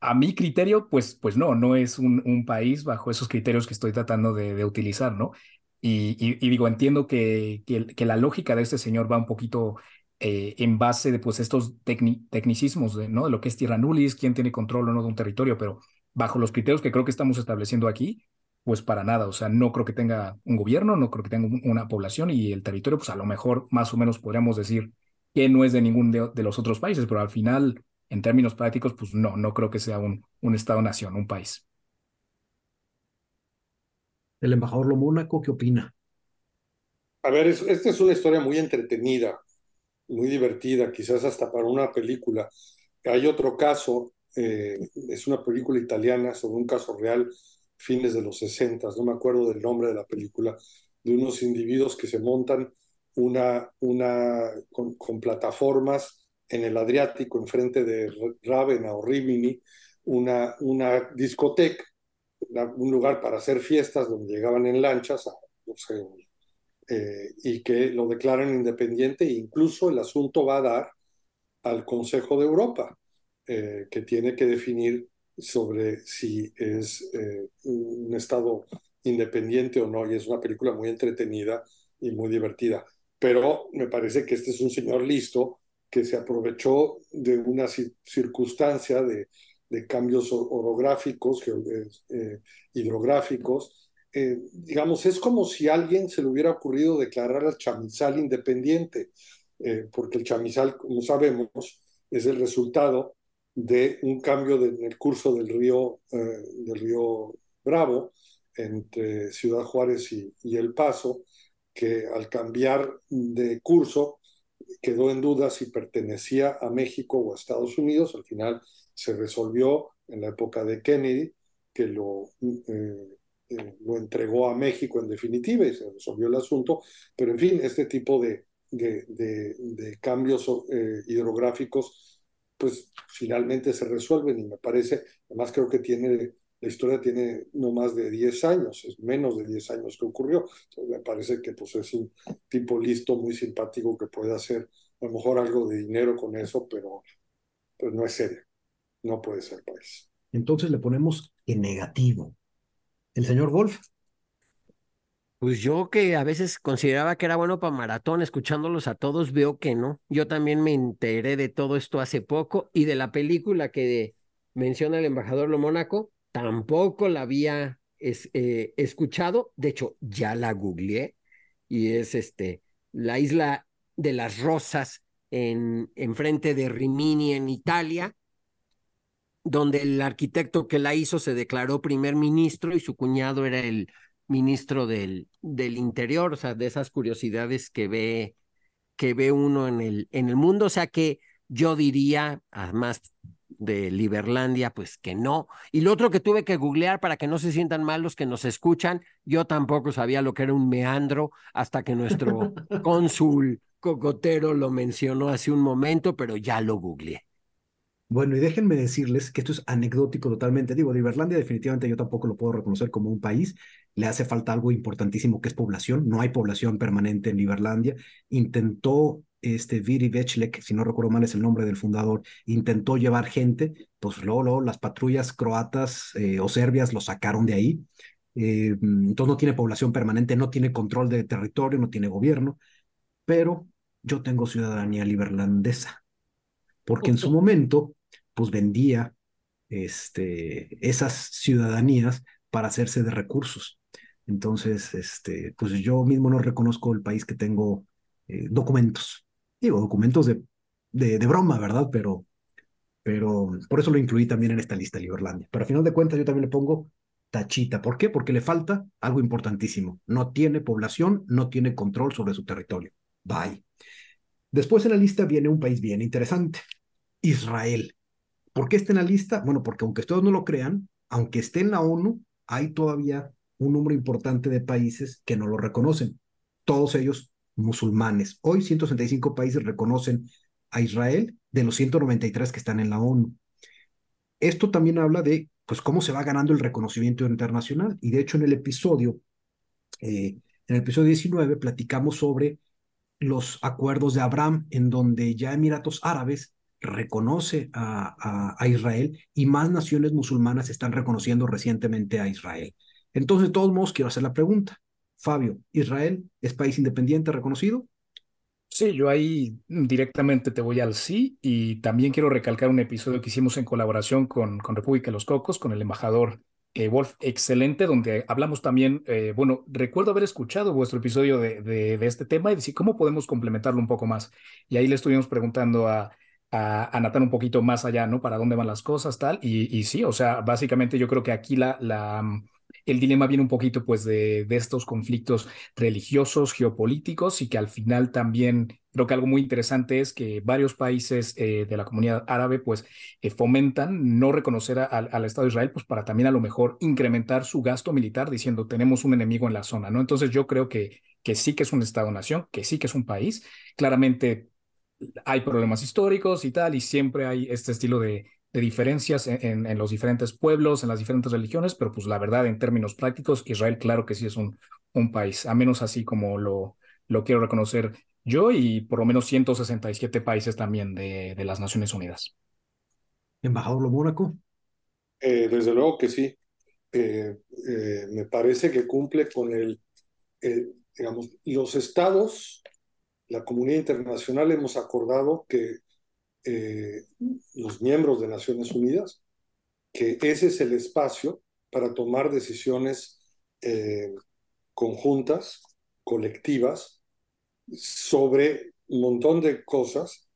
a mi criterio, pues, pues no, no es un, país bajo esos criterios que estoy tratando de, de utilizar, ¿no? Y, digo, entiendo que, que, la lógica de este señor va un poquito eh, en base de pues, estos tecni, tecnicismos, de, ¿no? De lo que es tierra nullis, quién tiene control o no de un territorio, pero bajo los criterios que creo que estamos estableciendo aquí, pues para nada, o sea, no creo que tenga un gobierno, no creo que tenga una población y el territorio, pues a lo mejor más o menos podríamos decir que no es de ningún de los otros países, pero al final en términos prácticos, pues no, no creo que sea un, un Estado-nación, un país. El embajador Lo Mónaco, ¿qué opina? A ver, es, esta es una historia muy entretenida, muy divertida, quizás hasta para una película. Hay otro caso, eh, es una película italiana sobre un caso real, fines de los 60, no me acuerdo del nombre de la película, de unos individuos que se montan una, una con, con plataformas en el Adriático, enfrente de Rávena o Rimini, una, una discoteca, un lugar para hacer fiestas donde llegaban en lanchas, no sé, eh, y que lo declaran independiente, e incluso el asunto va a dar al Consejo de Europa, eh, que tiene que definir sobre si es eh, un Estado independiente o no, y es una película muy entretenida y muy divertida. Pero me parece que este es un señor listo que se aprovechó de una circunstancia de, de cambios orográficos, eh, hidrográficos. Eh, digamos, es como si a alguien se le hubiera ocurrido declarar al chamizal independiente, eh, porque el chamizal, como sabemos, es el resultado de un cambio de, en el curso del río, del río Bravo entre Ciudad Juárez y, y El Paso, que al cambiar de curso quedó en duda si pertenecía a México o a Estados Unidos. Al final se resolvió en la época de Kennedy, que lo, eh, eh, lo entregó a México en definitiva y se resolvió el asunto. Pero en fin, este tipo de, de, de, cambios eh, hidrográficos, pues finalmente se resuelven y me parece, además creo que tiene la historia tiene no más de 10 años, es menos de 10 años que ocurrió. Entonces me parece que pues, es un tipo listo, muy simpático, que puede hacer a lo mejor algo de dinero con eso, pero pues, no es serio. No puede ser país. Entonces le ponemos en negativo. ¿El señor Wolf? Pues yo que a veces consideraba que era bueno para maratón, escuchándolos a todos, veo que no. Yo también me enteré de todo esto hace poco y de la película que menciona el embajador Lo Mónaco, tampoco la había eh, escuchado, de hecho ya la googleé y es este, la isla de las Rosas en, en frente de Rimini en Italia, donde el arquitecto que la hizo se declaró primer ministro y su cuñado era el ministro del, del interior, o sea, de esas curiosidades que ve, que ve uno en el, en el mundo, o sea que yo diría, además de Liberlandia, pues que no. Y lo otro que tuve que googlear para que no se sientan mal los que nos escuchan, yo tampoco sabía lo que era un meandro hasta que nuestro cónsul cocotero lo mencionó hace un momento, pero ya lo googleé. Bueno, y déjenme decirles que esto es anecdótico totalmente. Digo, Liberlandia definitivamente yo tampoco lo puedo reconocer como un país. Le hace falta algo importantísimo que es población. No hay población permanente en Liberlandia. Intentó este Viri Vechlek, si no recuerdo mal es el nombre del fundador, intentó llevar gente, pues luego, las patrullas croatas eh, o serbias lo sacaron de ahí. Eh, entonces no tiene población permanente, no tiene control de territorio, no tiene gobierno, pero yo tengo ciudadanía liberlandesa, porque en su momento, pues vendía este, esas ciudadanías para hacerse de recursos. Entonces, este, pues yo mismo no reconozco el país que tengo eh, documentos digo, documentos de, de, broma, ¿verdad? Pero, pero por eso lo incluí también en esta lista, Liberlandia. Pero a final de cuentas yo también le pongo tachita. ¿Por qué? Porque le falta algo importantísimo. No tiene población, no tiene control sobre su territorio. Bye. Después en la lista viene un país bien interesante, Israel. ¿Por qué está en la lista? Bueno, porque aunque ustedes no lo crean, aunque esté en la ONU, hay todavía un número importante de países que no lo reconocen, todos ellos musulmanes. Hoy 165 países reconocen a Israel de los 193 que están en la ONU. Esto también habla de pues cómo se va ganando el reconocimiento internacional y de hecho en el episodio eh, en el episodio 19 platicamos sobre los acuerdos de Abraham en donde ya Emiratos Árabes reconoce a, a, Israel y más naciones musulmanas están reconociendo recientemente a Israel. Entonces, de todos modos, quiero hacer la pregunta. Fabio, ¿Israel es país independiente reconocido? Sí, yo ahí directamente te voy al sí y también quiero recalcar un episodio que hicimos en colaboración con, con República de los Cocos, con el embajador eh, Wolf, excelente, donde hablamos también, eh, bueno, recuerdo haber escuchado vuestro episodio de, de, este tema y decir cómo podemos complementarlo un poco más. Y ahí le estuvimos preguntando a, a, un poquito más allá, ¿no? Para dónde van las cosas, tal. Y, y sí, o sea, básicamente yo creo que aquí la, la, el dilema viene un poquito, pues, de, de estos conflictos religiosos, geopolíticos y que al final también creo que algo muy interesante es que varios países eh, de la comunidad árabe pues eh, fomentan no reconocer a, al Estado de Israel pues para también a lo mejor incrementar su gasto militar diciendo tenemos un enemigo en la zona, ¿no? Entonces yo creo que, que sí que es un Estado-nación, que sí que es un país. Claramente hay problemas históricos y tal, y siempre hay este estilo de, de diferencias en, en, en, los diferentes pueblos, en las diferentes religiones, pero pues la verdad, en términos prácticos, Israel claro que sí es un, un país, a menos así como lo, lo quiero reconocer yo y por lo menos 167 países también de, de las Naciones Unidas. Embajador Lo Mónaco. Eh, desde luego que sí. Eh, eh, me parece que cumple con el, digamos, los estados la comunidad internacional hemos acordado que eh, los miembros de Naciones Unidas, que ese es el espacio para tomar decisiones eh, conjuntas, colectivas, sobre un montón de cosas.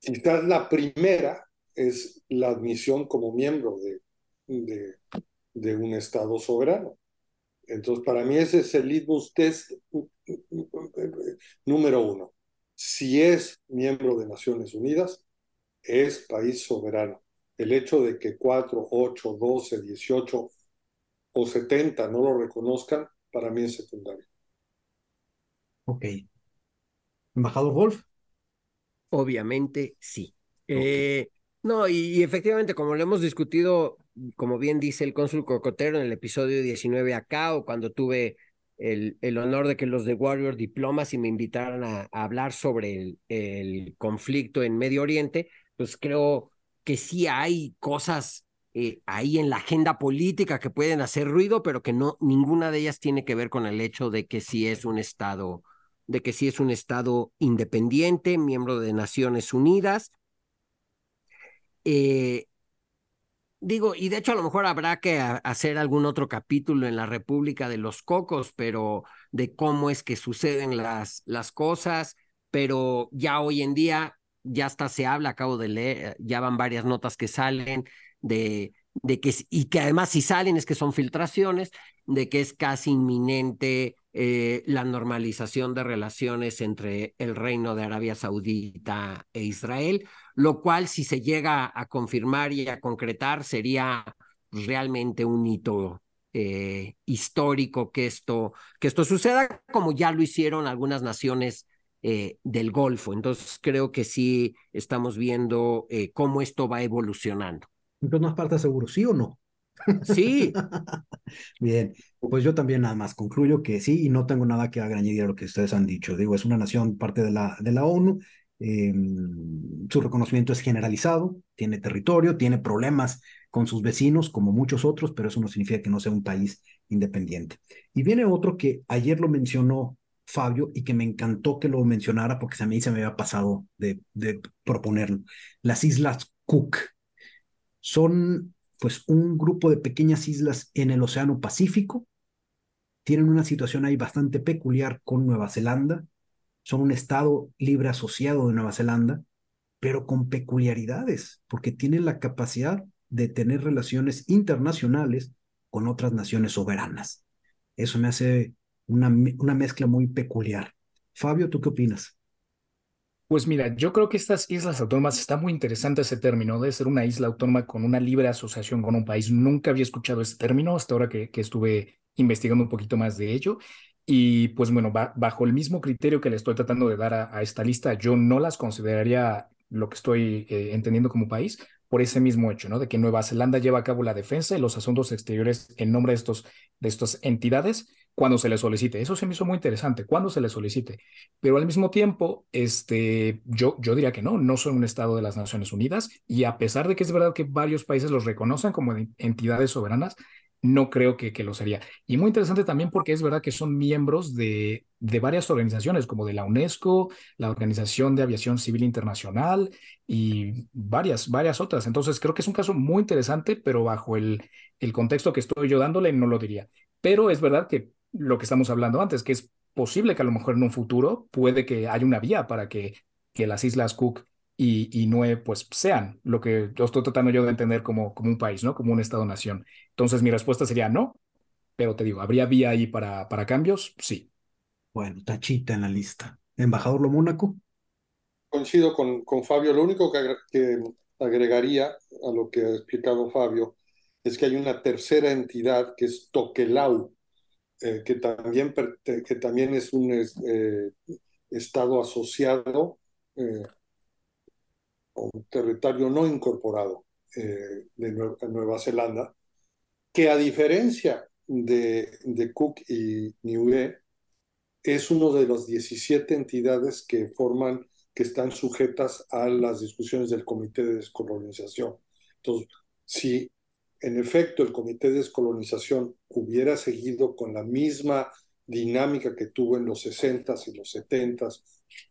Quizás la primera es la admisión como miembro de, de, de un Estado soberano. Entonces, para mí ese es el litmus test número uno. Si es miembro de Naciones Unidas, es país soberano. El hecho de que 4, 8, 12, 18 o 70 no lo reconozcan, para mí es secundario. Ok. ¿Embajador Wolf? Obviamente sí. Okay. Eh, no, y, y, efectivamente, como lo hemos discutido como bien dice el cónsul Cocotero en el episodio 19 acá, o cuando tuve el, el honor de que los de Warrior Diplomas y me invitaran a, hablar sobre el, el, conflicto en Medio Oriente, pues creo que sí hay cosas eh, ahí en la agenda política que pueden hacer ruido, pero que no, ninguna de ellas tiene que ver con el hecho de que sí es un Estado, de que sí es un Estado independiente, miembro de Naciones Unidas. Eh, Digo, y de hecho a lo mejor habrá que hacer algún otro capítulo en la República de los Cocos, pero de cómo es que suceden las, las cosas, pero ya hoy en día ya hasta se habla, acabo de leer, ya van varias notas que salen de, de que, y que además si salen es que son filtraciones, de que es casi inminente eh, la normalización de relaciones entre el Reino de Arabia Saudita e Israel, lo cual si se llega a confirmar y a concretar sería realmente un hito eh, histórico que esto, que esto suceda, como ya lo hicieron algunas naciones eh, del Golfo. Entonces creo que sí estamos viendo eh, cómo esto va evolucionando. Entonces, ¿no es parte seguro, sí o no? Sí. Bien, pues yo también nada más concluyo que sí y no tengo nada que añadir a lo que ustedes han dicho. Digo, es una nación parte de la, de la ONU eh, su reconocimiento es generalizado, tiene territorio, tiene problemas con sus vecinos, como muchos otros, pero eso no significa que no sea un país independiente. Y viene otro que ayer lo mencionó Fabio y que me encantó que lo mencionara porque a mí se me había pasado de, de proponerlo. Las Islas Cook son pues un grupo de pequeñas islas en el Océano Pacífico. Tienen una situación ahí bastante peculiar con Nueva Zelanda, son un estado libre asociado de Nueva Zelanda, pero con peculiaridades, porque tienen la capacidad de tener relaciones internacionales con otras naciones soberanas. Eso me hace una, una mezcla muy peculiar. Fabio, ¿tú qué opinas? Pues mira, yo creo que estas islas autónomas está muy interesante ese término de ser una isla autónoma con una libre asociación con un país. Nunca había escuchado ese término hasta ahora que, que estuve investigando un poquito más de ello. Y pues bueno, bajo el mismo criterio que le estoy tratando de dar a, esta lista, yo no las consideraría lo que estoy eh, entendiendo como país por ese mismo hecho, ¿no? De que Nueva Zelanda lleva a cabo la defensa y los asuntos exteriores en nombre de, estos, de estas entidades cuando se le solicite. Eso se me hizo muy interesante, cuando se le solicite. Pero al mismo tiempo, este, yo, yo diría que no, no son un Estado de las Naciones Unidas y a pesar de que es verdad que varios países los reconocen como entidades soberanas, no creo que, que, lo sería. Y muy interesante también porque es verdad que son miembros de, de varias organizaciones, como de la UNESCO, la Organización de Aviación Civil Internacional y varias, varias otras. Entonces creo que es un caso muy interesante, pero bajo el, el contexto que estoy yo dándole, no lo diría. Pero es verdad que lo que estamos hablando antes, que es posible que a lo mejor en un futuro puede que haya una vía para que, que las Islas Cook y, y Nue pues sean lo que yo estoy tratando yo de entender como, como un país, ¿no? Como un Estado-nación. Entonces mi respuesta sería no, pero te digo, ¿habría vía ahí para, para cambios? Sí. Bueno, tachita en la lista. Embajador Lo Mónaco. Coincido con, con Fabio. Lo único que, que agregaría a lo que ha explicado Fabio es que hay una tercera entidad que es Tokelau, eh, que, también, que también es un eh, estado asociado eh, un territorio no incorporado eh, de Nueva, Zelanda, que a diferencia de, Cook y Niue, es uno de las 17 entidades que forman, que están sujetas a las discusiones del Comité de Descolonización. Entonces, si en efecto el Comité de Descolonización hubiera seguido con la misma dinámica que tuvo en los 60s y los 70s,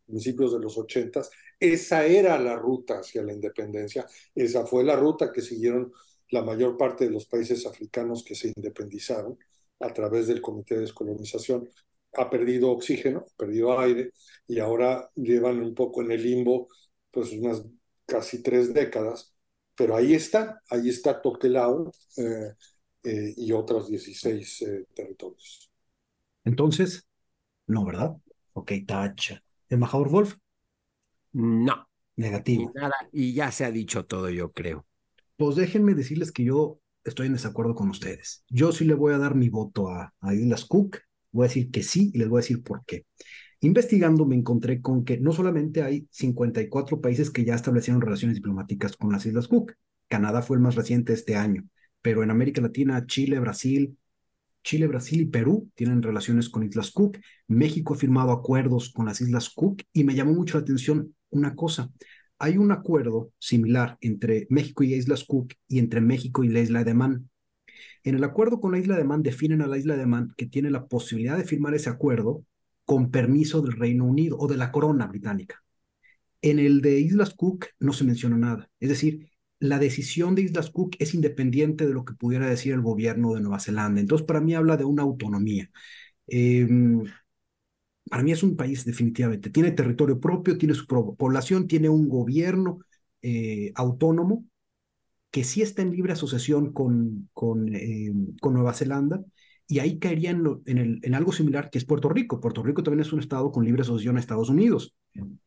principios de los 80s, esa era la ruta hacia la independencia, esa fue la ruta que siguieron la mayor parte de los países africanos que se independizaron a través del Comité de Descolonización. Ha perdido oxígeno, ha perdido aire y ahora llevan un poco en el limbo, pues unas casi tres décadas, pero ahí está, ahí está Tokelau eh, eh, y otros 16 eh, territorios. Entonces, no, ¿verdad? Ok, tacha. Embajador Wolf. No. Negativo. Y nada, y ya se ha dicho todo, yo creo. Pues déjenme decirles que yo estoy en desacuerdo con ustedes. Yo sí le voy a dar mi voto a, a Islas Cook. Voy a decir que sí y les voy a decir por qué. Investigando me encontré con que no solamente hay 54 países que ya establecieron relaciones diplomáticas con las Islas Cook. Canadá fue el más reciente este año, pero en América Latina, Chile, Brasil, Chile, Brasil y Perú tienen relaciones con Islas Cook. México ha firmado acuerdos con las Islas Cook y me llamó mucho la atención una cosa. Hay un acuerdo similar entre México y Islas Cook y entre México y la isla de Man. En el acuerdo con la isla de Man definen a la isla de Man que tiene la posibilidad de firmar ese acuerdo con permiso del Reino Unido o de la corona británica. En el de Islas Cook no se menciona nada. Es decir, la decisión de Islas Cook es independiente de lo que pudiera decir el gobierno de Nueva Zelanda. Entonces, para mí habla de una autonomía. Em, para mí es un país definitivamente. Tiene territorio propio, tiene su población, tiene un gobierno eh, autónomo que sí está en libre asociación con, con, em, con Nueva Zelanda. Y ahí caería en, en, algo similar que es Puerto Rico. Puerto Rico también es un estado con libre asociación a Estados Unidos,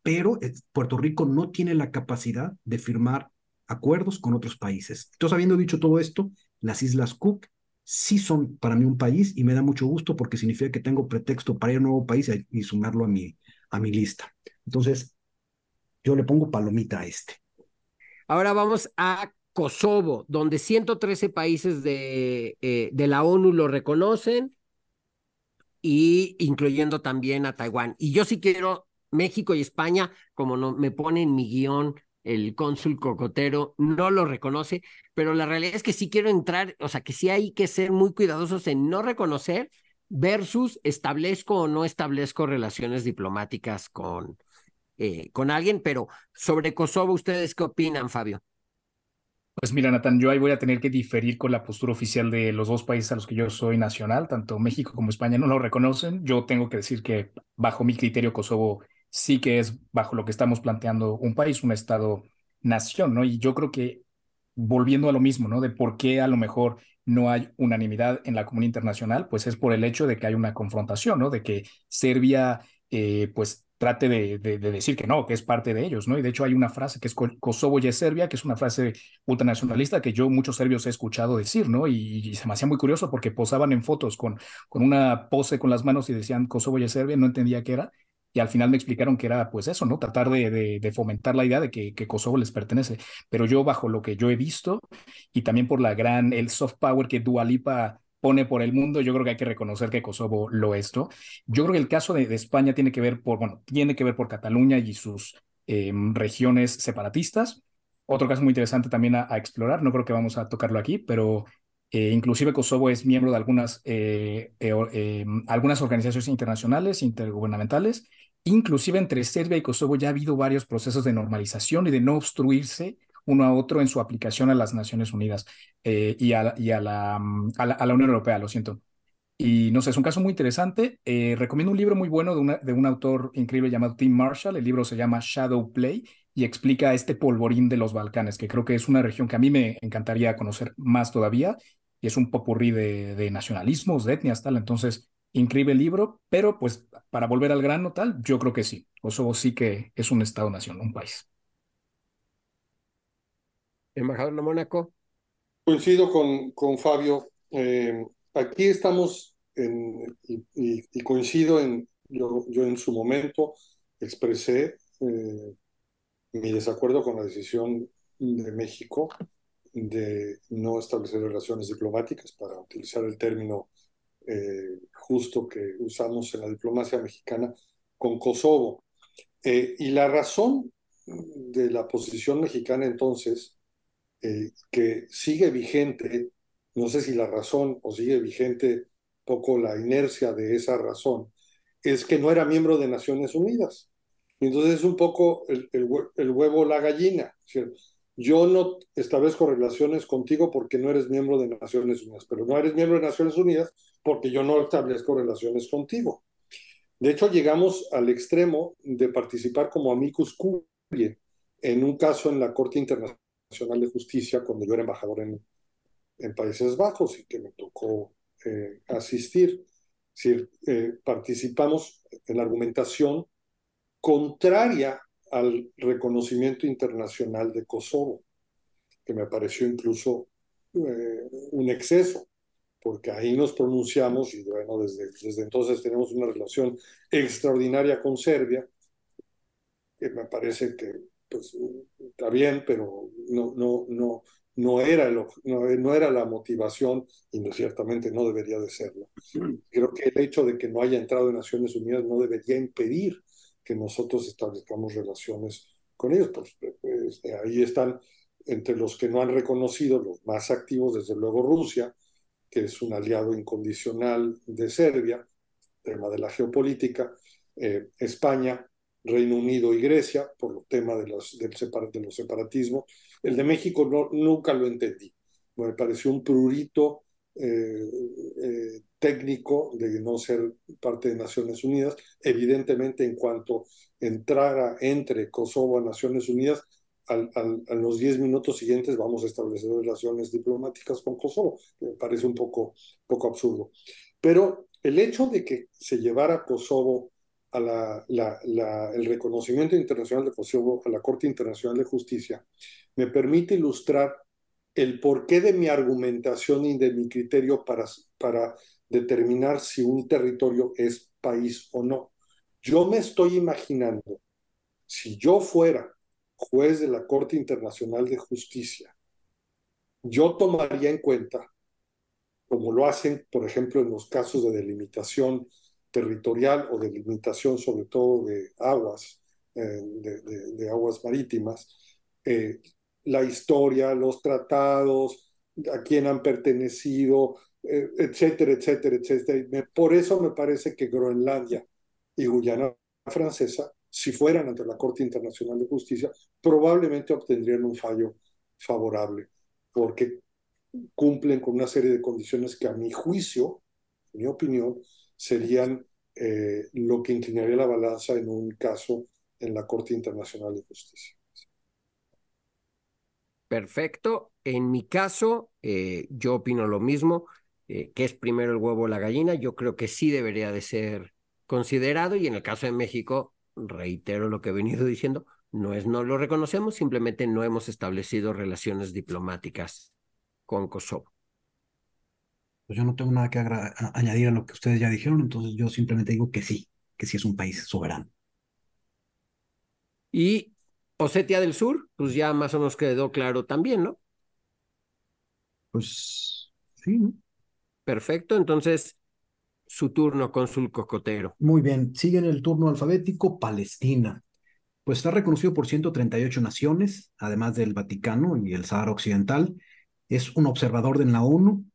pero eh, Puerto Rico no tiene la capacidad de firmar acuerdos con otros países. Entonces, habiendo dicho todo esto, las Islas Cook sí son para mí un país y me da mucho gusto porque significa que tengo pretexto para ir a un nuevo país y sumarlo a mi, a mi lista. Entonces, yo le pongo palomita a este. Ahora vamos a Kosovo, donde 113 países de, eh, de la ONU lo reconocen y incluyendo también a Taiwán. Y yo sí quiero México y España, como no, me pone en mi guion el cónsul cocotero no lo reconoce, pero la realidad es que sí quiero entrar, o sea, que sí hay que ser muy cuidadosos en no reconocer versus establezco o no establezco relaciones diplomáticas con, eh, con alguien, pero sobre Kosovo, ¿ustedes qué opinan, Fabio? Pues mira, Natán, yo ahí voy a tener que diferir con la postura oficial de los dos países a los que yo soy nacional, tanto México como España no lo reconocen. Yo tengo que decir que bajo mi criterio Kosovo sí que es bajo lo que estamos planteando un país, un Estado-nación, ¿no? Y yo creo que volviendo a lo mismo, ¿no? De por qué a lo mejor no hay unanimidad en la comunidad internacional, pues es por el hecho de que hay una confrontación, ¿no? De que Serbia, eh, pues trate de, de, decir que no, que es parte de ellos, ¿no? Y de hecho hay una frase que es Kosovo y es Serbia, que es una frase ultranacionalista que yo muchos serbios he escuchado decir, ¿no? Y, se me hacía muy curioso porque posaban en fotos con, con una pose con las manos y decían Kosovo y es Serbia, no entendía qué era. Y al final me explicaron que era pues eso, ¿no? Tratar de, de fomentar la idea de que, que, Kosovo les pertenece. Pero yo bajo lo que yo he visto y también por la gran, el soft power que Dualipa pone por el mundo, yo creo que hay que reconocer que Kosovo lo es, ¿no? Yo creo que el caso de, España tiene que ver por, bueno, tiene que ver por Cataluña y sus em, regiones separatistas. Otro caso muy interesante también a, explorar, no creo que vamos a tocarlo aquí, pero eh, inclusive Kosovo es miembro de algunas, eh, eh, em, algunas organizaciones internacionales, intergubernamentales, inclusive entre Serbia y Kosovo ya ha habido varios procesos de normalización y de no obstruirse uno a otro en su aplicación a las Naciones Unidas eh, y, a, y a, la, Unión Europea, lo siento. Y no sé, es un caso muy interesante. Eh, recomiendo un libro muy bueno de un autor increíble llamado Tim Marshall. El libro se llama Shadow Play y explica este polvorín de los Balcanes, que creo que es una región que a mí me encantaría conocer más todavía. Y es un popurrí de, de nacionalismos, de etnias, tal. Entonces, increíble libro, pero pues para volver al grano, tal, yo creo que sí. Kosovo sí que es un Estado-nación, un país. Embajador de Mónaco. Coincido con, con Fabio. Eh, aquí estamos en, y, coincido en, yo, yo, en su momento expresé eh, mi desacuerdo con la decisión de México de no establecer relaciones diplomáticas, para utilizar el término eh, justo que usamos en la diplomacia mexicana, con Kosovo. y la razón de la posición mexicana entonces eh, que sigue vigente, no sé si la razón o sigue vigente poco la inercia de esa razón, es que no era miembro de Naciones Unidas. Entonces es un poco el, el, huevo la gallina. Yo no establezco relaciones contigo porque no eres miembro de Naciones Unidas, pero no eres miembro de Naciones Unidas porque yo no establezco relaciones contigo. De hecho, llegamos al extremo de participar como amicus curiae en un caso en la Corte Internacional Nacional de Justicia cuando yo era embajador en, en Países Bajos y que me tocó eh, asistir. Es eh, participamos en la argumentación contraria al reconocimiento internacional de Kosovo, que me pareció incluso eh, un exceso, porque ahí nos pronunciamos y bueno, desde, desde entonces tenemos una relación extraordinaria con Serbia, que me parece que pues está bien, pero no, no, no, no, era, no, no, era la motivación y no, ciertamente no debería de serlo. Creo que el hecho de que no haya entrado en Naciones Unidas no debería impedir que nosotros establezcamos relaciones con ellos. Pues, pues, ahí están entre los que no han reconocido, los más activos, desde luego Rusia, que es un aliado incondicional de Serbia, tema de la geopolítica, eh, España, Reino Unido y Grecia, por el tema de los, del de los separatismos. El de México no, nunca lo entendí. Me pareció un prurito eh, eh, técnico de no ser parte de Naciones Unidas. Evidentemente, en cuanto entrara entre Kosovo a Naciones Unidas, al, a los 10 minutos siguientes vamos a establecer relaciones diplomáticas con Kosovo. Me parece un poco, poco absurdo. Pero el hecho de que se llevara Kosovo a la, el reconocimiento internacional de Kosovo, a la Corte Internacional de Justicia, me permite ilustrar el porqué de mi argumentación y de mi criterio para, para determinar si un territorio es país o no. Yo me estoy imaginando, si yo fuera juez de la Corte Internacional de Justicia, yo tomaría en cuenta, como lo hacen, por ejemplo, en los casos de delimitación territorial o de limitación sobre todo de aguas, eh, de, aguas marítimas, eh, la historia, los tratados, a quién han pertenecido, eh, etcétera, etcétera, etcétera. Por eso me parece que Groenlandia y Guyana Francesa, si fueran ante la Corte Internacional de Justicia, probablemente obtendrían un fallo favorable, porque cumplen con una serie de condiciones que a mi juicio, en mi opinión, serían eh, lo que inclinaría la balanza en un caso en la Corte Internacional de Justicia. Perfecto. En mi caso, eh, yo opino lo mismo, eh, que es primero el huevo o la gallina. Yo creo que sí debería de ser considerado y en el caso de México, reitero lo que he venido diciendo, no es no lo reconocemos, simplemente no hemos establecido relaciones diplomáticas con Kosovo. Pues yo no tengo nada que añadir a lo que ustedes ya dijeron, entonces yo simplemente digo que sí, que sí es un país soberano. Y Osetia del Sur, pues ya más o menos quedó claro también, ¿no? Pues sí, ¿no? Perfecto, entonces su turno, cónsul Cocotero. Muy bien, sigue en el turno alfabético Palestina. Pues está reconocido por 138 naciones, además del Vaticano y el Sahara Occidental. Es un observador de la ONU,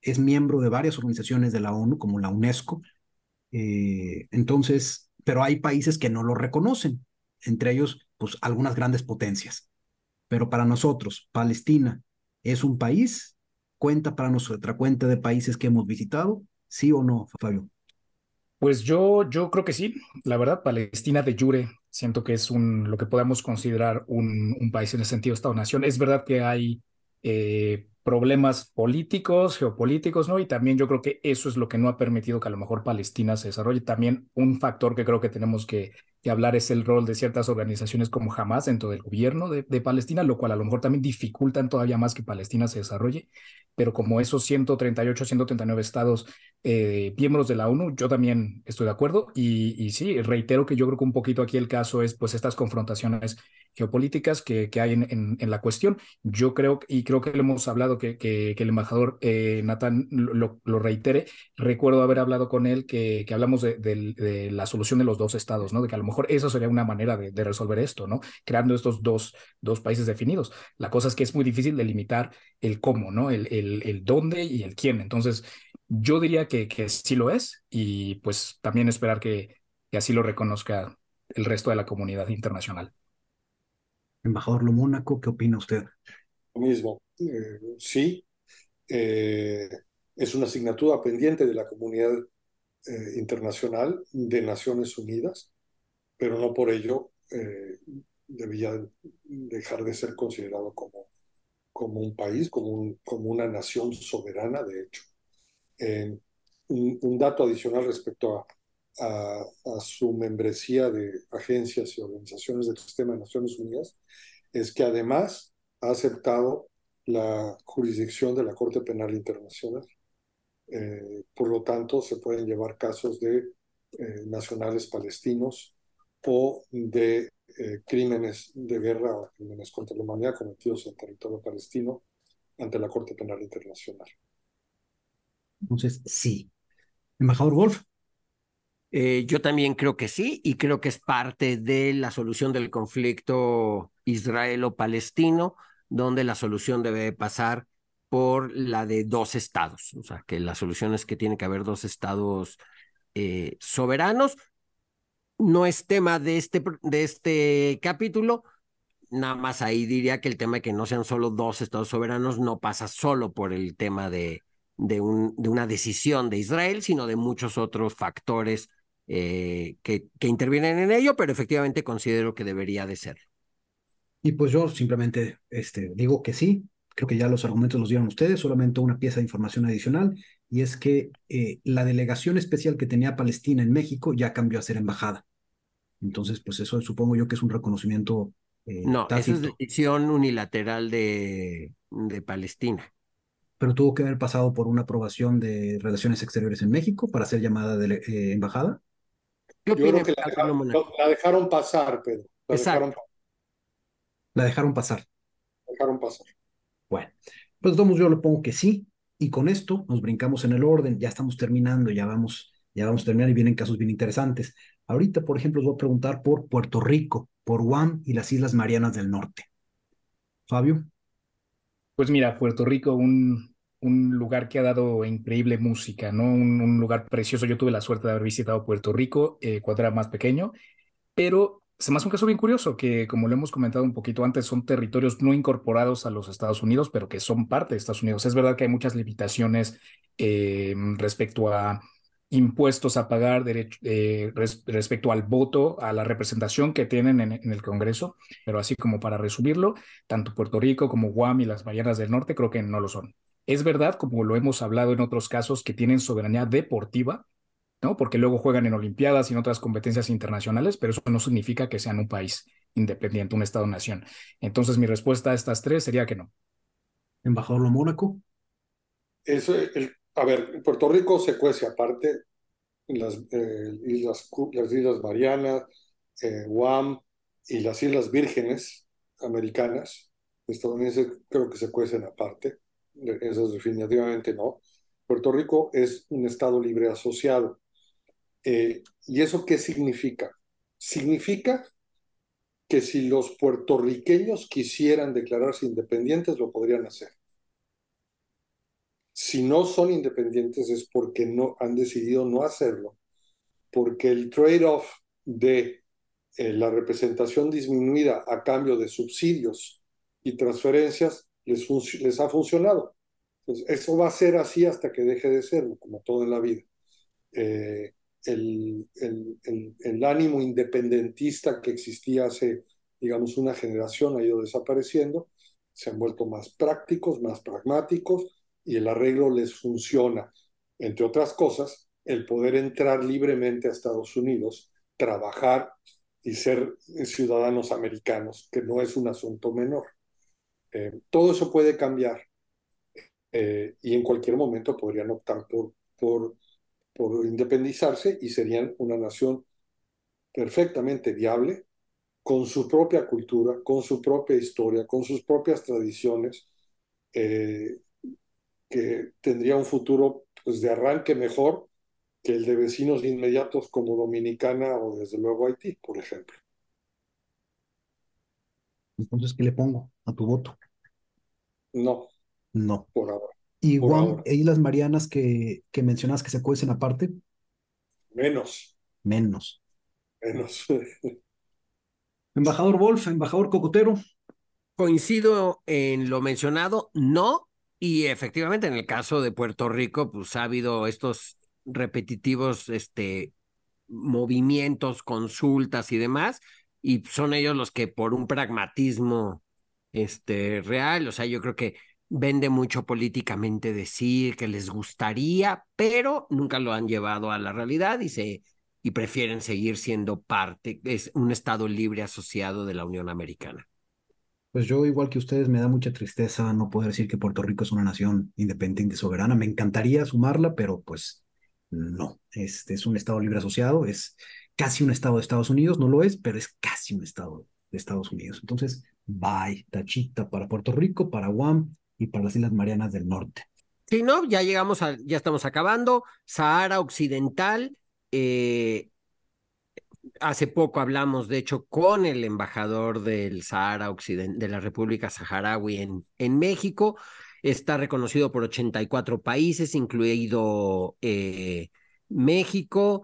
es miembro de varias organizaciones de la ONU, como la UNESCO. Eh, entonces, pero hay países que no lo reconocen, entre ellos, pues algunas grandes potencias. Pero para nosotros, Palestina es un país, cuenta para nuestra cuenta de países que hemos visitado, ¿Sí o no, Fabio? Pues yo, yo creo que sí. La verdad, Palestina de jure siento que es un, lo que podemos considerar un, un país en el sentido Estado-nación. Es verdad que hay eh, problemas políticos, geopolíticos, ¿no? Y también yo creo que eso es lo que no ha permitido que a lo mejor Palestina se desarrolle. También un factor que creo que tenemos que, que hablar es el rol de ciertas organizaciones como Hamas dentro del gobierno de, de, Palestina, lo cual a lo mejor también dificultan todavía más que Palestina se desarrolle. Pero como esos 138, 139 estados eh, miembros de la ONU, yo también estoy de acuerdo y, sí, reitero que yo creo que un poquito aquí el caso es pues estas confrontaciones geopolíticas que, que hay en, en, la cuestión. Yo creo, y creo que le hemos hablado que, que, el embajador eh, Natán lo, lo, reitere, recuerdo haber hablado con él que, hablamos de, de, la solución de los dos estados, ¿no? De que a lo mejor eso sería una manera de, resolver esto, ¿no? Creando estos dos, dos países definidos. La cosa es que es muy difícil delimitar el cómo, ¿no? El, el dónde y el quién. Entonces, yo diría que, que sí lo es y pues también esperar que, que, así lo reconozca el resto de la comunidad internacional. Embajador Lo Mónaco, ¿qué opina usted? Lo mismo, eh, sí, eh, es una asignatura pendiente de la comunidad eh, internacional de Naciones Unidas, pero no por ello debía dejar de ser considerado como, como un país, como, un, como una nación soberana, de hecho. Eh, un, un, dato adicional respecto a, a, a, su membresía de agencias y organizaciones del sistema de Naciones Unidas es que además ha aceptado la jurisdicción de la Corte Penal Internacional. Eh, por lo tanto, se pueden llevar casos de eh, nacionales palestinos o de eh, crímenes de guerra o crímenes contra la humanidad cometidos en territorio palestino ante la Corte Penal Internacional. Entonces, sí. Embajador Wolf. Eh, yo también creo que sí, y creo que es parte de la solución del conflicto israelo-palestino, donde la solución debe pasar por la de dos estados. O sea, que la solución es que tiene que haber dos estados eh, soberanos. No es tema de este, de este capítulo, nada más ahí diría que el tema de que no sean solo dos estados soberanos no pasa solo por el tema de, de, un, de una decisión de Israel, sino de muchos otros factores eh, que, que intervienen en ello, pero efectivamente considero que debería de ser. Y pues yo simplemente este, digo que sí, creo que ya los argumentos los dieron ustedes, solamente una pieza de información adicional, y es que eh, la delegación especial que tenía Palestina en México ya cambió a ser embajada. Entonces, pues eso supongo yo que es un reconocimiento. Eh, no, tácito. esa es decisión unilateral de, de Palestina pero tuvo que haber pasado por una aprobación de Relaciones Exteriores en México para ser llamada de eh, embajada. Yo creo que la dejaron, la dejaron, pasar, Pedro. La dejaron, la dejaron pasar. La dejaron pasar. Bueno, pues todos yo le pongo que sí, y con esto nos brincamos en el orden, ya estamos terminando, ya vamos, ya vamos a terminar y vienen casos bien interesantes. Ahorita, por ejemplo, os voy a preguntar por Puerto Rico, por Guam y las Islas Marianas del Norte. Fabio. Pues mira, Puerto Rico, un, un lugar que ha dado increíble música, ¿no? Un, lugar precioso. Yo tuve la suerte de haber visitado Puerto Rico eh, cuando era más pequeño, pero se me hace un caso bien curioso que, como lo hemos comentado un poquito antes, son territorios no incorporados a los Estados Unidos, pero que son parte de Estados Unidos. Es verdad que hay muchas limitaciones eh, respecto a impuestos a pagar derecho, eh, res, respecto al voto, a la representación que tienen en, en, el Congreso, pero así como para resumirlo, tanto Puerto Rico como Guam y las Marianas del Norte creo que no lo son. Es verdad, como lo hemos hablado en otros casos, que tienen soberanía deportiva, ¿no? Porque luego juegan en Olimpiadas y en otras competencias internacionales, pero eso no significa que sean un país independiente, un Estado-nación. Entonces, mi respuesta a estas tres sería que no. Embajador Lo Mónaco. Eso, el, a ver, Puerto Rico se cuece aparte, las, eh, islas, las Islas Marianas, eh, Guam y las Islas Vírgenes americanas, estadounidenses creo que se cuecen aparte, esas definitivamente no. Puerto Rico es un Estado libre asociado. Eh, ¿Y eso qué significa? Significa que si los puertorriqueños quisieran declararse independientes, lo podrían hacer. Si no son independientes es porque no han decidido no hacerlo, porque el trade-off de eh, la representación disminuida a cambio de subsidios y transferencias les, les ha funcionado. Entonces, eso va a ser así hasta que deje de serlo, como todo en la vida. Eh, el, el, el, ánimo independentista que existía hace, digamos, una generación ha ido desapareciendo, se han vuelto más prácticos, más pragmáticos y el arreglo les funciona. Entre otras cosas, el poder entrar libremente a Estados Unidos, trabajar y ser ciudadanos americanos, que no es un asunto menor. Eh, todo eso puede cambiar eh, y en cualquier momento podrían optar por, por independizarse y serían una nación perfectamente viable, con su propia cultura, con su propia historia, con sus propias tradiciones, eh, que tendría un futuro pues, de arranque mejor que el de vecinos inmediatos como Dominicana o desde luego Haití, por ejemplo. Entonces, ¿qué le pongo a tu voto? No. No. Por ahora. ¿Y Guam e Islas Marianas que, que mencionas que se cuecen aparte? Menos. Menos. Menos. embajador Wolf, embajador Cocotero. Coincido en lo mencionado, no, y efectivamente en el caso de Puerto Rico, pues ha habido estos repetitivos este, movimientos, consultas y demás, y son ellos los que por un pragmatismo este, real, o sea, yo creo que vende mucho políticamente decir que les gustaría, pero nunca lo han llevado a la realidad y se y prefieren seguir siendo parte, es un estado libre asociado de la Unión Americana. Pues yo, igual que ustedes, me da mucha tristeza no poder decir que Puerto Rico es una nación independiente y soberana. Me encantaría sumarla, pero pues no. Este es un estado libre asociado, es casi un estado de Estados Unidos, no lo es, pero es casi un estado de Estados Unidos. Entonces, bye, tachita para Puerto Rico, para Guam, y para las Islas Marianas del Norte. Sí, no, ya llegamos a, ya estamos acabando. Sahara Occidental, eh, hace poco hablamos, de hecho, con el embajador del Sahara Occidental, de la República Saharaui en, en México. Está reconocido por 84 países, incluido eh, México.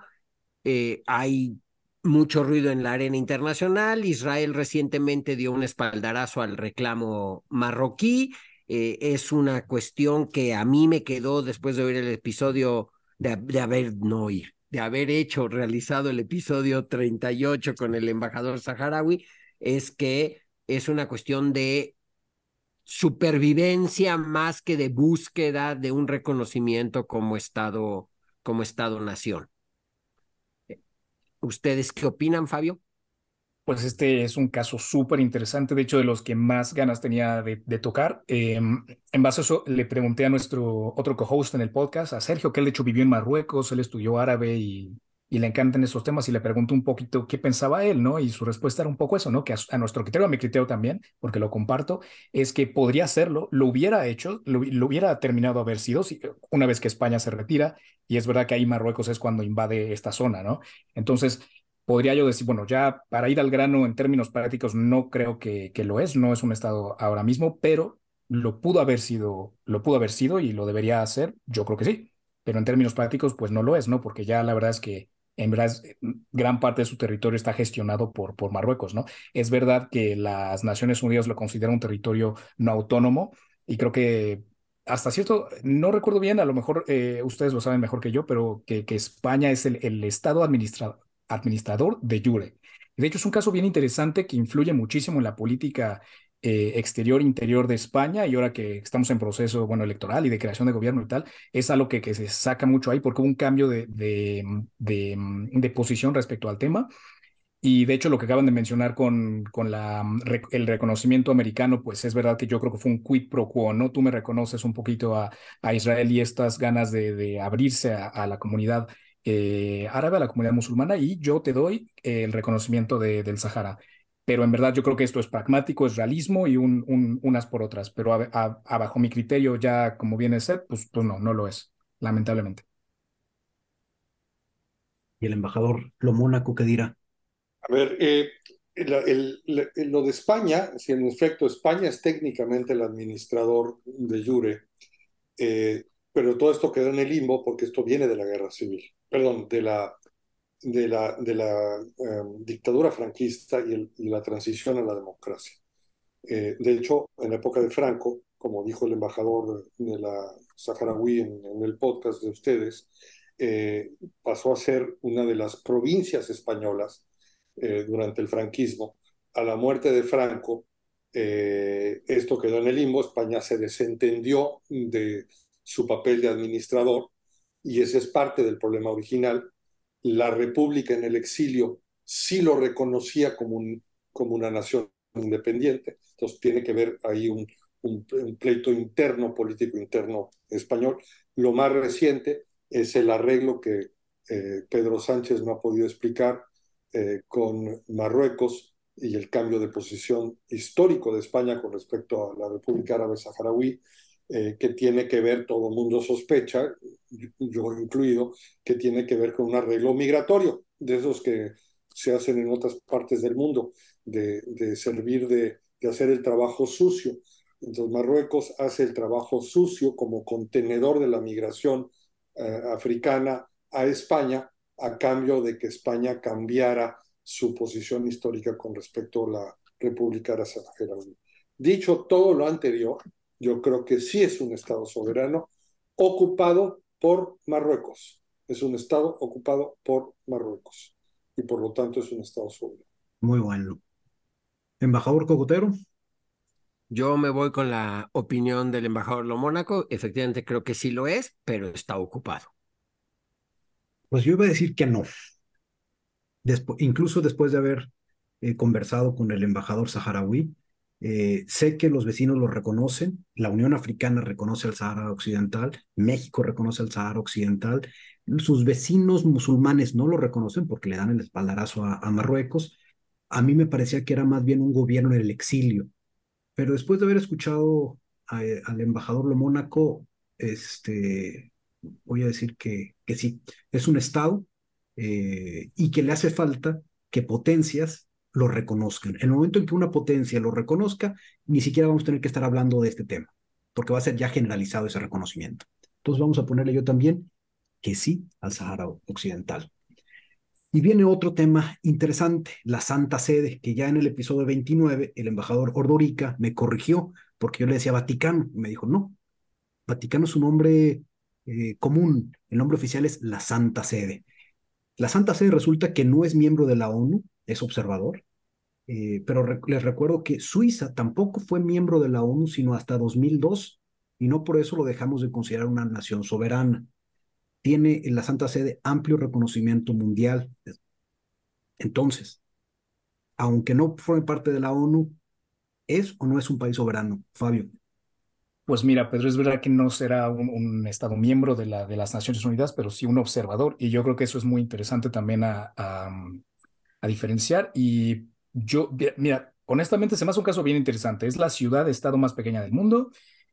Eh, hay mucho ruido en la arena internacional. Israel recientemente dio un espaldarazo al reclamo marroquí eh, es una cuestión que a mí me quedó después de oír el episodio, de, de haber, no oír, de haber hecho, realizado el episodio 38 con el embajador saharaui, es que es una cuestión de supervivencia más que de búsqueda de un reconocimiento como Estado, como Estado-nación. ¿Ustedes qué opinan, Fabio? Pues este es un caso súper interesante, de hecho de los que más ganas tenía de, tocar. Em, en base a eso le pregunté a nuestro otro co-host en el podcast, a Sergio, que él de hecho vivió en Marruecos, él estudió árabe y, y le encantan esos temas y le pregunto un poquito qué pensaba él, ¿no? Y su respuesta era un poco eso, ¿no? Que a, nuestro criterio, a mi criterio también, porque lo comparto, es que podría hacerlo, lo hubiera hecho, lo, hubiera terminado haber sido si, una vez que España se retira, y es verdad que ahí Marruecos es cuando invade esta zona, ¿no? Entonces, podría yo decir, bueno, ya para ir al grano en términos prácticos, no creo que, que lo es, no es un estado ahora mismo, pero lo pudo haber sido, lo pudo haber sido y lo debería hacer, yo creo que sí, pero en términos prácticos, pues no lo es, ¿no? Porque ya la verdad es que en verdad gran parte de su territorio está gestionado por, por Marruecos, ¿no? Es verdad que las Naciones Unidas lo consideran un territorio no autónomo y creo que hasta cierto, no recuerdo bien, a lo mejor eh, ustedes lo saben mejor que yo, pero que, que España es el, el Estado administrado administrador de Jure. De hecho, es un caso bien interesante que influye muchísimo en la política eh, exterior interior de España y ahora que estamos en proceso bueno electoral y de creación de gobierno y tal es algo que, se saca mucho ahí porque hubo un cambio de, de, posición respecto al tema y de hecho, lo que acaban de mencionar con, con la, el reconocimiento americano, pues es verdad que yo creo que fue un quid pro quo, ¿no? Tú me reconoces un poquito a, a Israel y estas ganas de, abrirse a, la comunidad eh, árabe, a la comunidad musulmana, y yo te doy el reconocimiento de, del Sahara. Pero en verdad yo creo que esto es pragmático, es realismo y un, un, unas por otras. Pero a, bajo mi criterio, ya como viene a ser, pues, pues no, no lo es, lamentablemente. ¿Y el embajador Lo Mónaco qué dirá? A ver, eh, el, el, lo de España, si en efecto España es técnicamente el administrador de Jure, eh, pero todo esto quedó en el limbo porque esto viene de la guerra civil, perdón, de la, de la, de la um, dictadura franquista y, la transición a la democracia. Eh, de hecho, en la época de Franco, como dijo el embajador de la saharaui en, el podcast de ustedes, eh, pasó a ser una de las provincias españolas eh, durante el franquismo. A la muerte de Franco, esto quedó en el limbo, España se desentendió de su papel de administrador y ese es parte del problema original. La República en el exilio sí lo reconocía como, un, como una nación independiente, entonces tiene que ver ahí un, un, un pleito interno, político interno español. Lo más reciente es el arreglo que eh, Pedro Sánchez no ha podido explicar eh, con Marruecos y el cambio de posición histórico de España con respecto a la República Árabe Saharaui, eh, que tiene que ver, todo el mundo sospecha, yo incluido, que tiene que ver con un arreglo migratorio, de esos que se hacen en otras partes del mundo, de, de servir de, de hacer el trabajo sucio. Entonces Marruecos hace el trabajo sucio como contenedor de la migración eh, africana a España a cambio de que España cambiara su posición histórica con respecto a la República Árabe Dicho todo lo anterior, yo creo que sí es un Estado soberano ocupado por Marruecos. Es un Estado ocupado por Marruecos y por lo tanto es un Estado soberano. Muy bueno. Embajador Cocotero. Yo me voy con la opinión del embajador Lo Mónaco. Efectivamente creo que sí lo es, pero está ocupado. Pues yo iba a decir que no. Incluso después de haber eh, conversado con el embajador saharaui, eh, sé que los vecinos lo reconocen, la Unión Africana reconoce al Sahara Occidental, México reconoce al Sahara Occidental, sus vecinos musulmanes no lo reconocen porque le dan el espaldarazo a, Marruecos. A mí me parecía que era más bien un gobierno en el exilio, pero después de haber escuchado al embajador Lo Mónaco, este, voy a decir que, que sí, es un Estado eh, y que le hace falta que potencias lo reconozcan. En el momento en que una potencia lo reconozca, ni siquiera vamos a tener que estar hablando de este tema, porque va a ser ya generalizado ese reconocimiento. Entonces vamos a ponerle yo también que sí al Sahara Occidental. Y viene otro tema interesante, la Santa Sede, que ya en el episodio 29 el embajador Ordorica me corrigió porque yo le decía Vaticano, y me dijo, no, Vaticano es un nombre eh, común, el nombre oficial es la Santa Sede. La Santa Sede resulta que no es miembro de la ONU, es observador, eh, pero les recuerdo que Suiza tampoco fue miembro de la ONU sino hasta 2002 y no por eso lo dejamos de considerar una nación soberana. Tiene en la Santa Sede amplio reconocimiento mundial. Entonces, aunque no forme parte de la ONU, ¿es o no es un país soberano, Fabio? Pues mira, Pedro, es verdad que no será un, Estado miembro de, la, de las Naciones Unidas, pero sí un observador. Y yo creo que eso es muy interesante también a, a diferenciar. Y yo, mira, honestamente se me hace un caso bien interesante. Es la ciudad-estado más pequeña del mundo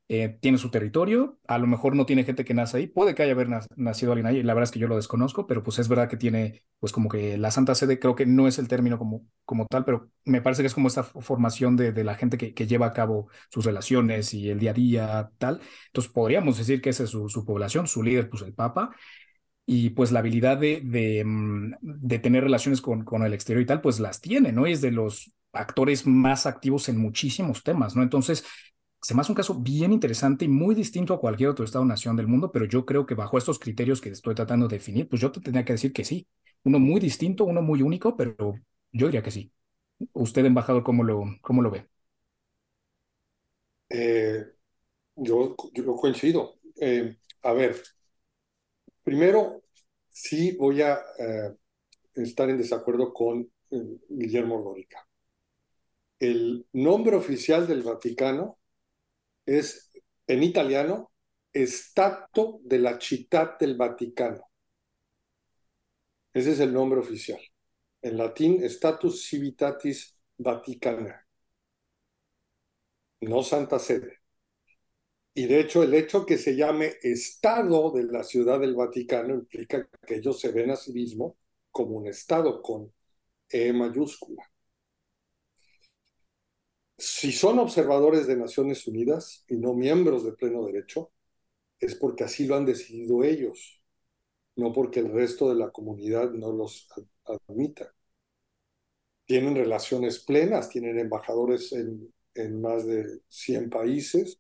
eh, tiene su territorio, a lo mejor no tiene gente que nace ahí, puede que haya haber nacido alguien ahí, la verdad es que yo lo desconozco, pero pues es verdad que tiene, pues como que la Santa Sede, creo que no es el término como, como tal, pero me parece que es como esta formación de, de la gente que, que, lleva a cabo sus relaciones y el día a día, tal. Entonces podríamos decir que esa es su, su población, su líder, pues el Papa, y pues la habilidad de, de, mm, de tener relaciones con, con el exterior y tal, pues las tiene, ¿no? Y es de los actores más activos en muchísimos temas, ¿no? Entonces, se me hace un caso bien interesante y muy distinto a cualquier otro Estado-nación del mundo, pero yo creo que bajo estos criterios que estoy tratando de definir, pues yo te tendría que decir que sí. Uno muy distinto, uno muy único, pero Yo diría que sí. ¿Usted, embajador, cómo lo, cómo lo ve? Eh, yo, yo coincido. Eh, a ver, primero, sí voy a eh, estar en desacuerdo con Guillermo Ordórica. El nombre oficial del Vaticano es, en italiano, Stato de la Città del Vaticano. Ese es el nombre oficial. En latín, Status Civitatis Vaticana. No Santa Sede. Y de hecho, el hecho que se llame Estado de la Ciudad del Vaticano implica que ellos se ven a sí mismos como un Estado con E mayúscula. Si son observadores de Naciones Unidas y no miembros de pleno derecho, es porque así lo han decidido ellos, no porque el resto de la comunidad no los admita. Tienen relaciones plenas, tienen embajadores en, en más de 100 países,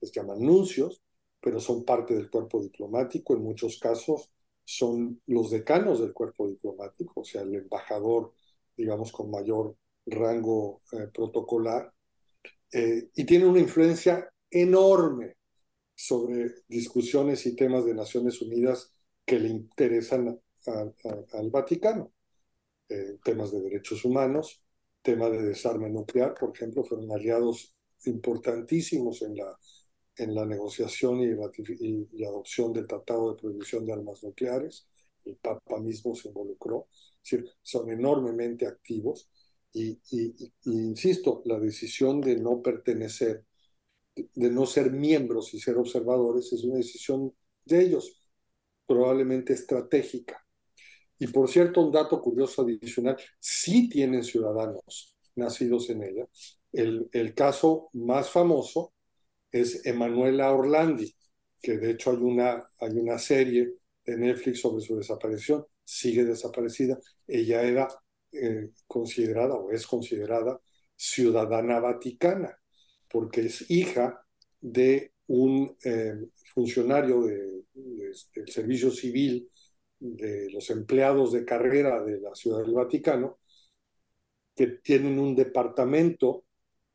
les llaman nuncios, pero son parte del cuerpo diplomático, en muchos casos son los decanos del cuerpo diplomático, o sea, el embajador, digamos, con mayor rango eh, protocolar, eh, y tienen una influencia enorme sobre discusiones y temas de Naciones Unidas que le interesan al Vaticano. Eh, temas de derechos humanos, temas de desarme nuclear, por ejemplo, fueron aliados importantísimos en la, en la negociación y, y, adopción del Tratado de Prohibición de Armas Nucleares. El Papa mismo se involucró. Es decir, son enormemente activos. Y, y, insisto, la decisión de no pertenecer, de no ser miembros y ser observadores es una decisión de ellos, probablemente estratégica. Y por cierto, un dato curioso adicional, sí tienen ciudadanos nacidos en ella. El, el caso más famoso es Emanuela Orlandi, que de hecho hay una, hay una serie de Netflix sobre su desaparición, sigue desaparecida. Ella era eh, considerada o es considerada ciudadana vaticana, porque es hija de un eh, funcionario de, del servicio civil de los empleados de carrera de la Ciudad del Vaticano, que tienen un departamento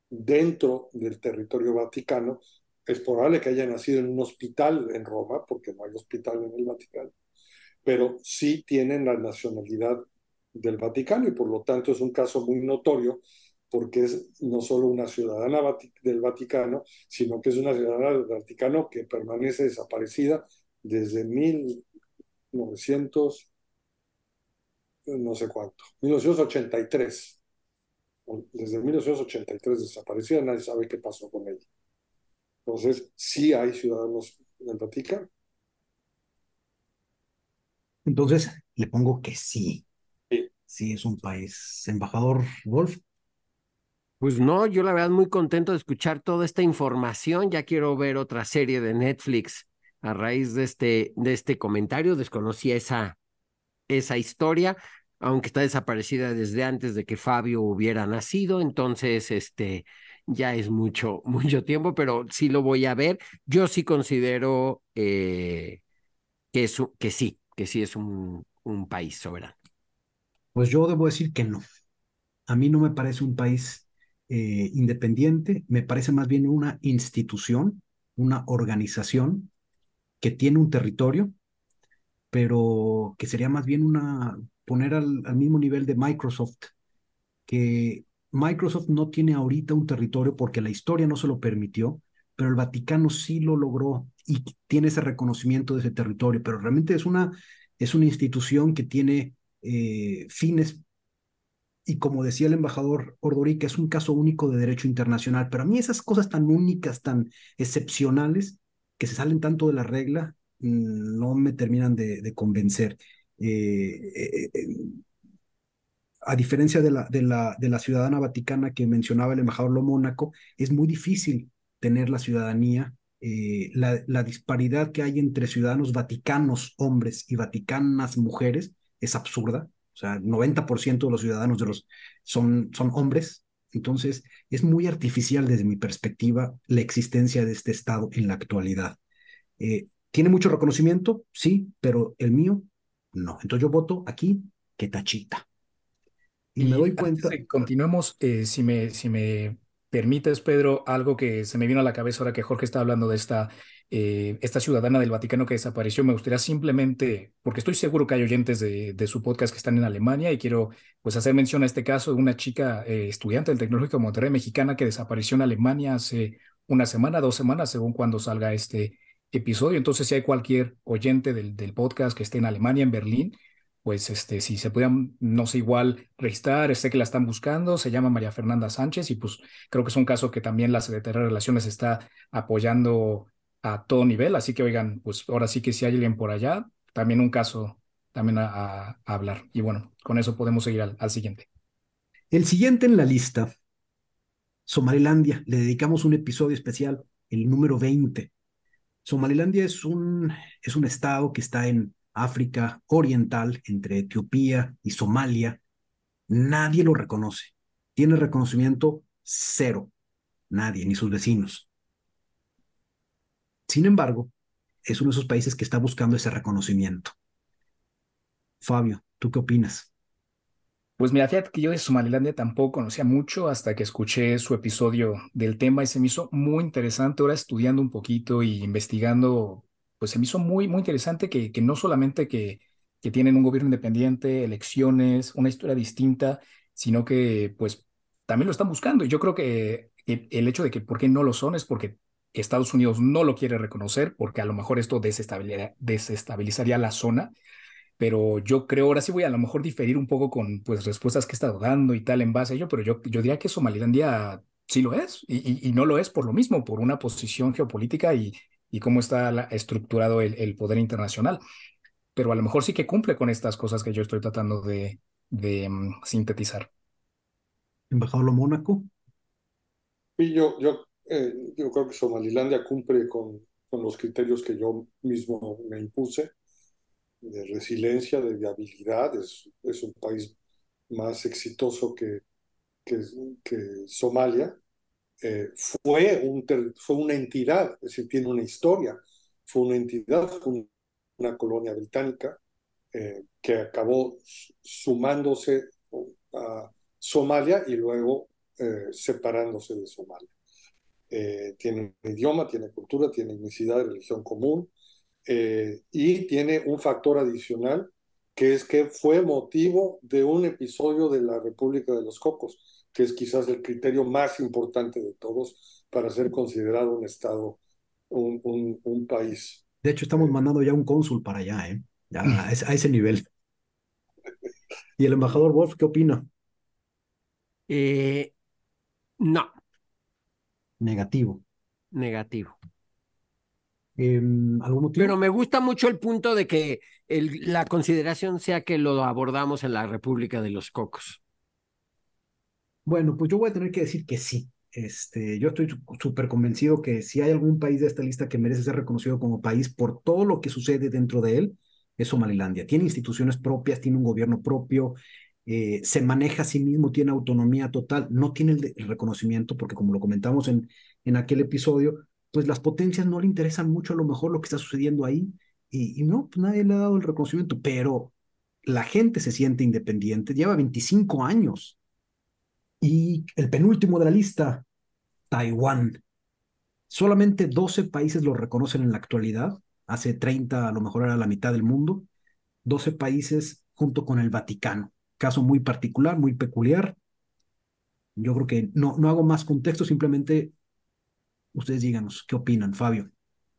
dentro del territorio vaticano. Es probable que haya nacido en un hospital en Roma, porque no hay hospital en el Vaticano, pero sí tienen la nacionalidad del Vaticano y por lo tanto es un caso muy notorio porque es no solo una ciudadana del Vaticano, sino que es una ciudadana del Vaticano que permanece desaparecida desde 1900, no sé cuánto, 1983 desde 1983 desaparecida, nadie sabe qué pasó con ella. Entonces, sí hay ciudadanos en Vaticano. Entonces, le pongo que sí. Sí, sí es un país. Embajador Wolf. Pues no, yo la verdad muy contento de escuchar toda esta información. Ya quiero ver otra serie de Netflix a raíz de este, de este comentario. Desconocía esa, esa historia aunque está desaparecida desde antes de que Fabio hubiera nacido, entonces este ya es mucho, mucho tiempo, pero sí lo voy a ver. Yo sí considero eh, que, es, que sí, que sí es un, un país soberano. Pues yo debo decir que no. A mí no me parece un país eh, independiente, me parece más bien una institución, una organización que tiene un territorio, pero que sería más bien una poner al, mismo nivel de Microsoft, que Microsoft no tiene ahorita un territorio porque la historia no se lo permitió, pero el Vaticano sí lo logró y tiene ese reconocimiento de ese territorio, pero realmente es una, es una institución que tiene eh, fines. Y como decía el embajador Ordorica, es un caso único de derecho internacional, pero a mí esas cosas tan únicas, tan excepcionales, que se salen tanto de la regla, mm, no me terminan de convencer. Eh, eh, eh, a diferencia de la, ciudadana vaticana que mencionaba el embajador Lo Mónaco, es muy difícil tener la ciudadanía. la, disparidad que hay entre ciudadanos vaticanos hombres y vaticanas mujeres es absurda. O sea, 90% de los ciudadanos de los, son hombres. Entonces, es muy artificial desde mi perspectiva la existencia de este Estado en la actualidad. ¿Tiene mucho reconocimiento? Sí, pero el mío no. Entonces yo voto aquí que tachita. Y, me doy cuenta. continuemos, eh, si, me, si me permites, Pedro, algo que se me vino a la cabeza ahora que Jorge está hablando de esta, eh, esta ciudadana del Vaticano que desapareció. Me gustaría simplemente, porque estoy seguro que hay oyentes de, de, su podcast que están en Alemania y quiero pues hacer mención a este caso de una chica eh, estudiante del Tecnológico de Monterrey mexicana que desapareció en Alemania hace una semana, dos semanas, según cuando salga este episodio. Entonces, si hay cualquier oyente del, del podcast que esté en Alemania, en Berlín, pues este, si se pudieran, no sé, igual registrar, sé que la están buscando, se llama María Fernanda Sánchez y pues creo que es un caso que también la Secretaría de Relaciones está apoyando a todo nivel, así que oigan, pues ahora sí que si hay alguien por allá, también un caso también a, hablar. Y bueno, con eso podemos seguir al, al siguiente. El siguiente en la lista, Somalilandia, le dedicamos un episodio especial, el número 20. Somalilandia es un, es un estado que está en África Oriental, entre Etiopía y Somalia, nadie lo reconoce. Tiene reconocimiento cero. Nadie, ni sus vecinos. Sin embargo, es uno de esos países que está buscando ese reconocimiento. Fabio, ¿tú qué opinas? Pues mira, fíjate que yo de Somalilandia tampoco conocía mucho hasta que escuché su episodio del tema y se me hizo muy interesante. Ahora estudiando un poquito y investigando pues se me hizo muy, muy interesante que, que no solamente que, que tienen un gobierno independiente, elecciones, una historia distinta, sino que pues también lo están buscando. Y yo creo que el hecho de que por qué no lo son es porque Estados Unidos no lo quiere reconocer, porque a lo mejor esto desestabilizaría, desestabilizaría la zona. Pero yo creo, ahora sí voy a lo mejor diferir un poco con pues respuestas que he estado dando y tal en base a ello, pero yo, yo diría que Somalilandia sí lo es y, y, no lo es por lo mismo, por una posición geopolítica y, y cómo está estructurado el, poder internacional. Pero a lo mejor sí que cumple con estas cosas que yo estoy tratando de, de mm, sintetizar. Embajador Mónaco. Y yo, yo, eh, yo creo que Somalilandia cumple con, con los criterios que yo mismo me impuse de resiliencia, de viabilidad. Es, es un país más exitoso que, que, que Somalia eh, fue, un fue una entidad, es decir, tiene una historia, fue una entidad, una colonia británica eh, que acabó sumándose a Somalia y luego eh, separándose de Somalia. tiene un idioma, tiene cultura, tiene etnicidad, religión común y tiene un factor adicional que es que fue motivo de un episodio de la República de los Cocos que es quizás el criterio más importante de todos para ser considerado un Estado, un, un, país. De hecho, estamos mandando ya un cónsul para allá, ¿eh? ya a, ese, nivel. ¿Y el embajador Wolf qué opina? Eh, no. Negativo. Negativo. Em, ¿Algún motivo? Pero me gusta mucho el punto de que el, la consideración sea que lo abordamos en la República de los Cocos. Bueno, pues yo voy a tener que decir que sí. Este, yo estoy súper convencido que si hay algún país de esta lista que merece ser reconocido como país por todo lo que sucede dentro de él, es Somalilandia. Tiene instituciones propias, tiene un gobierno propio, eh, se maneja a sí mismo, tiene autonomía total, no tiene el, reconocimiento, porque como lo comentamos en, en aquel episodio, pues las potencias no le interesan mucho a lo mejor lo que está sucediendo ahí, y, no, pues nadie le ha dado el reconocimiento, pero la gente se siente independiente, lleva 25 años y el penúltimo de la lista, Taiwán. Solamente 12 países lo reconocen en la actualidad. Hace 30 a lo mejor era la mitad del mundo. 12 países junto con el Vaticano. Caso muy particular, muy peculiar. Yo creo que no, no hago más contexto, simplemente ustedes díganos, ¿qué opinan, Fabio?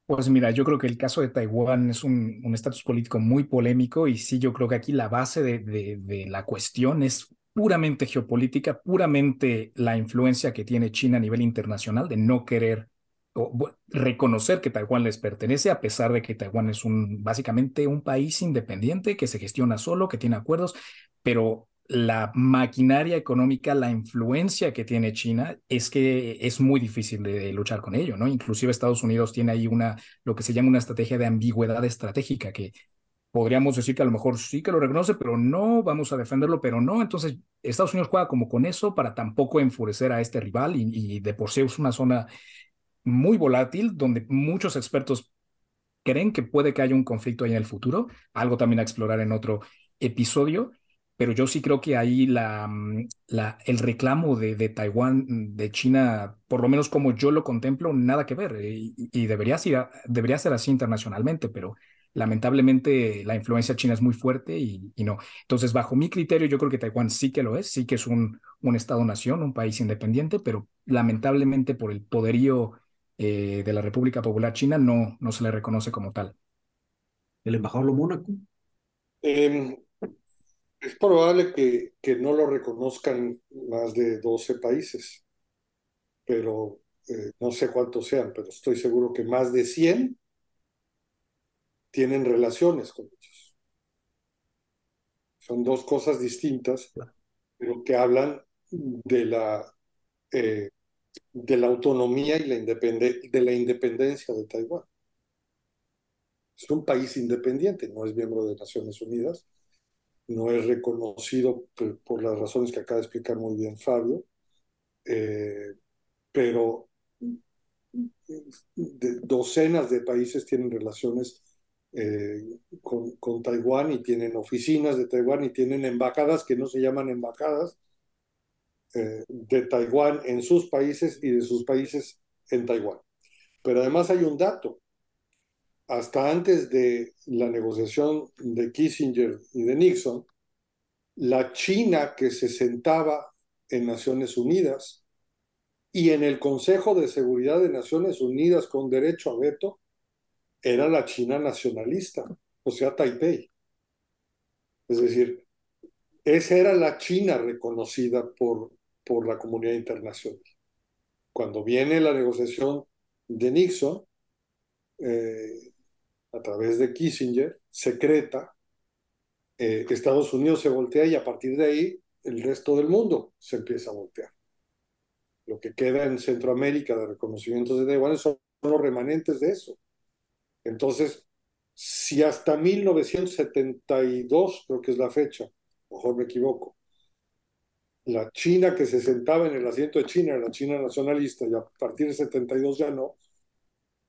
Pues mira, yo creo que el caso de Taiwán es un estatus político muy polémico y sí, yo creo que aquí la base de, de, de la cuestión es puramente geopolítica, puramente la influencia que tiene China a nivel internacional de no querer o, reconocer que Taiwán les pertenece, a pesar de que Taiwán es un básicamente un país independiente que se gestiona solo, que tiene acuerdos, pero la maquinaria económica, la influencia que tiene China es que es muy difícil de, luchar con ello, ¿no? Inclusive Estados Unidos tiene ahí una, lo que se llama una estrategia de ambigüedad estratégica, que podríamos decir que a lo mejor sí que lo reconoce, pero no, vamos a defenderlo, pero no. Entonces, Estados Unidos juega como con eso para tampoco enfurecer a este rival y, de por sí es una zona muy volátil donde muchos expertos creen que puede que haya un conflicto ahí en el futuro, algo también a explorar en otro episodio. Pero yo sí creo que ahí la, mm, la, el reclamo de, de Taiwán, mm, de China, por lo menos como yo lo contemplo, nada que ver, y, debería, ser, debería ser así internacionalmente, pero lamentablemente la influencia china es muy fuerte y, y, no. Entonces, bajo mi criterio, yo creo que Taiwán sí que lo es, sí que es un, un Estado-nación, un país independiente, pero lamentablemente por el poderío eh, de la República Popular China no, no se le reconoce como tal. ¿El embajador Lo Mónaco? Eh, es probable que, que, no lo reconozcan más de 12 países, pero eh, no sé cuántos sean, pero estoy seguro que más de 100 tienen relaciones con ellos. Son dos cosas distintas, pero que hablan de la, eh, de la autonomía y la de la independencia de Taiwán. Es un país independiente, no es miembro de Naciones Unidas, no es reconocido por, las razones que acaba de explicar muy bien Fabio, eh, pero docenas de países tienen relaciones eh, con, con, Taiwán y tienen oficinas de Taiwán y tienen embajadas que no se llaman embajadas eh, de Taiwán en sus países y de sus países en Taiwán. Pero además hay un dato, hasta antes de la negociación de Kissinger y de Nixon, la China que se sentaba en Naciones Unidas y en el Consejo de Seguridad de Naciones Unidas con derecho a veto era la China nacionalista, o sea, Taipei. Es decir, esa era la China reconocida por, por la comunidad internacional. Cuando viene la negociación de Nixon, eh, a través de Kissinger, secreta, eh, Estados Unidos se voltea y a partir de ahí el resto del mundo se empieza a voltear. Lo que queda en Centroamérica de reconocimientos de Taiwán son los remanentes de eso. Entonces, si hasta 1972, creo que es la fecha, mejor me equivoco, la China que se sentaba en el asiento de China la China nacionalista y a partir de 72 ya no,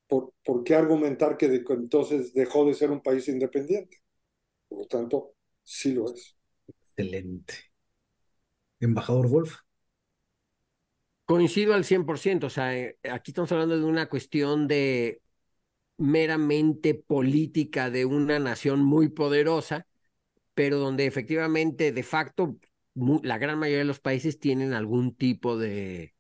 ¿por, ¿por qué argumentar que entonces dejó de ser un país independiente? Por lo tanto, sí lo es. Excelente. Embajador Wolf. Coincido al 100%, o sea, eh, aquí estamos hablando de una cuestión de meramente política de una nación muy poderosa, pero donde efectivamente, de facto, la gran mayoría de los países tienen algún tipo de,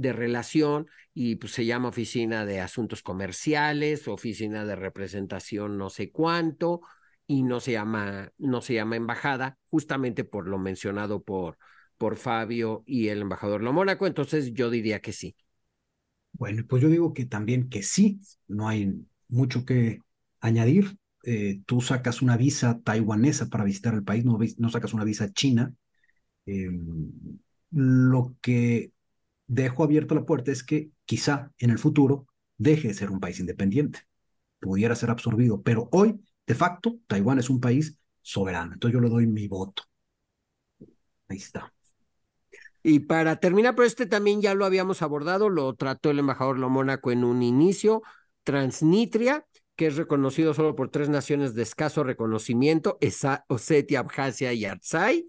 de relación y pues se llama oficina de asuntos comerciales, oficina de representación no sé cuánto y no se llama no se llama embajada, justamente por lo mencionado por por Fabio y el embajador Lo Mónaco, entonces yo diría que sí. Bueno, pues yo digo que también que sí, no hay mucho que añadir. Eh, tú sacas una visa taiwanesa para visitar el país, no, no sacas una visa china. Em, lo que dejo abierta la puerta es que quizá en el futuro deje de ser un país independiente, pudiera ser absorbido, pero hoy, de facto, Taiwán es un país soberano, entonces yo le doy mi voto. Ahí está. Y para terminar, pero este también ya lo habíamos abordado, lo trató el embajador Lo Mónaco en un inicio, Transnistria, que es reconocido solo por tres naciones de escaso reconocimiento, Osetia, Abjasia y Artsai.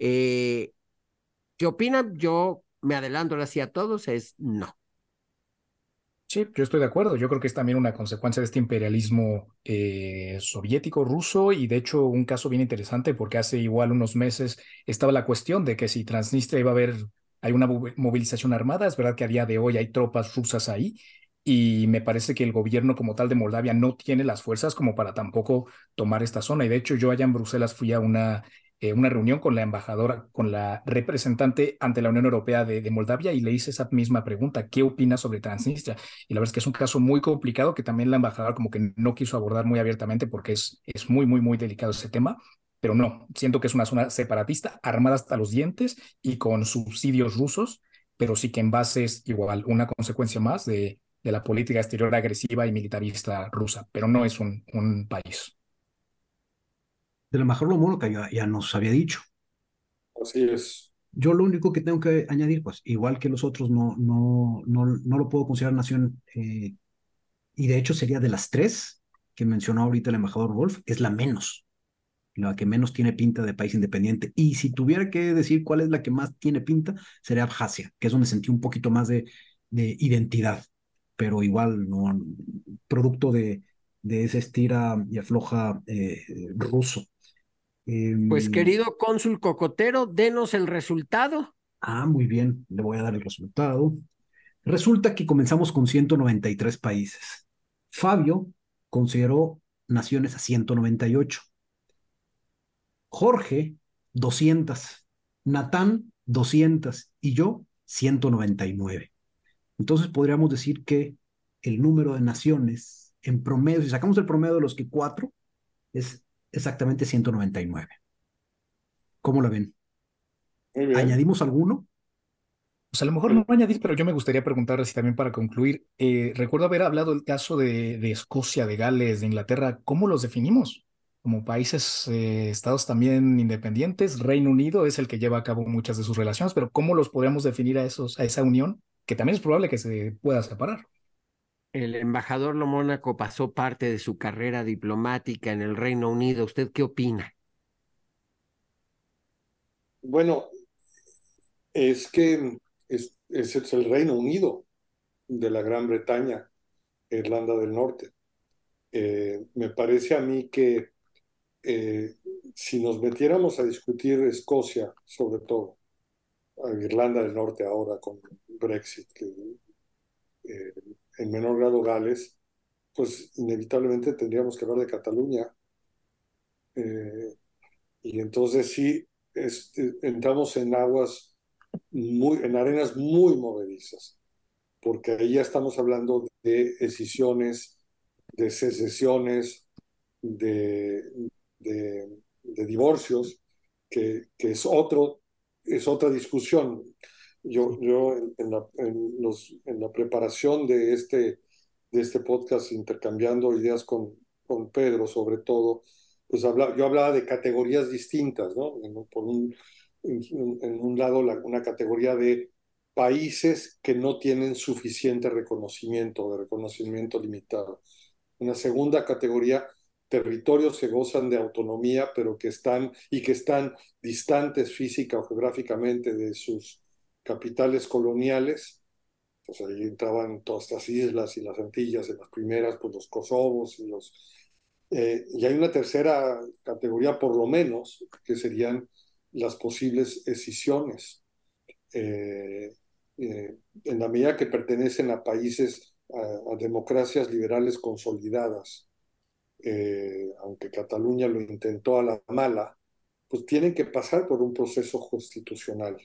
Eh, ¿Qué opinan? Yo me adelanto así a todos, es no. Sí, yo estoy de acuerdo. Yo creo que es también una consecuencia de este imperialismo eh, soviético, ruso, y de hecho un caso bien interesante porque hace igual unos meses estaba la cuestión de que si Transnistria iba a haber, hay una movilización armada, es verdad que a día de hoy hay tropas rusas ahí, y me parece que el gobierno como tal de Moldavia no tiene las fuerzas como para tampoco tomar esta zona. Y de hecho yo allá en Bruselas fui a una eh, una reunión con la embajadora, con la representante ante la Unión Europea de, Moldavia y le hice esa misma pregunta, ¿qué opina sobre Transnistria? Y la verdad es que es un caso muy complicado que también la embajadora como que no quiso abordar muy abiertamente porque es, es muy, muy, muy delicado ese tema. Pero no, siento que es una zona separatista, armada hasta los dientes y con subsidios rusos, pero sí que en base es igual una consecuencia más de, de la política exterior agresiva y militarista rusa, pero no es un, un país de lo mejor lo mono que ya, nos había dicho. Así es. Yo lo único que tengo que añadir, pues igual que los otros, no, no, no, no lo puedo considerar nación, eh, y de hecho sería de las tres que mencionó ahorita el embajador Wolf, es la menos. la que menos tiene pinta de país independiente. Y si tuviera que decir cuál es la que más tiene pinta, sería Abjasia, que es donde sentí un poquito más de, de identidad, pero igual, no producto de, de ese estira y afloja eh, ruso. Pues em, querido cónsul Cocotero, denos el resultado. Ah, muy bien, le voy a dar el resultado. Resulta que comenzamos con 193 países. Fabio consideró naciones a 198. Jorge, 200. Natán, 200. Y yo, 199. Entonces podríamos decir que el número de naciones en promedio, si sacamos el promedio de los que cuatro, es exactamente 199. ¿Cómo la ven? ¿Añadimos alguno? Pues a lo mejor no añadís, pero yo me gustaría preguntarles también para concluir. Eh, recuerdo haber hablado el caso de, de, Escocia, de Gales, de Inglaterra. ¿Cómo los definimos? Como países, eh, estados también independientes. Reino Unido es el que lleva a cabo muchas de sus relaciones, pero ¿cómo los podríamos definir a, esos, a esa unión? Que también es probable que se pueda separar. El embajador Lomónaco pasó parte de su carrera diplomática en el Reino Unido. ¿Usted qué opina? Bueno, es que es, es el Reino Unido de la Gran Bretaña, Irlanda del Norte. Eh, me parece a mí que eh, si nos metiéramos a discutir Escocia, sobre todo, Irlanda del Norte ahora con Brexit, eh, en menor grado Gales, pues inevitablemente tendríamos que hablar de Cataluña. y entonces sí, entramos en aguas muy, en arenas muy movedizas, porque ahí ya estamos hablando de decisiones, de secesiones, de, de, divorcios, que, que, es, otro, es otra discusión. Yo, yo en, la, en, los, en la preparación de este, de este podcast, intercambiando ideas con, con Pedro sobre todo, pues habla, yo hablaba de categorías distintas, ¿no? Por un, en, un lado una categoría de países que no tienen suficiente reconocimiento, de reconocimiento limitado. Una segunda categoría, territorios que gozan de autonomía, pero que están y que están distantes física o geográficamente de sus capitales coloniales. Pues ahí entraban todas estas islas y las Antillas, en las primeras, pues los Kosovos y los... Eh, y hay una tercera categoría, por lo menos, que serían las posibles escisiones. Eh, eh, en la medida que pertenecen a países, a, democracias liberales consolidadas, aunque Cataluña lo intentó a la mala, pues tienen que pasar por un proceso constitucional.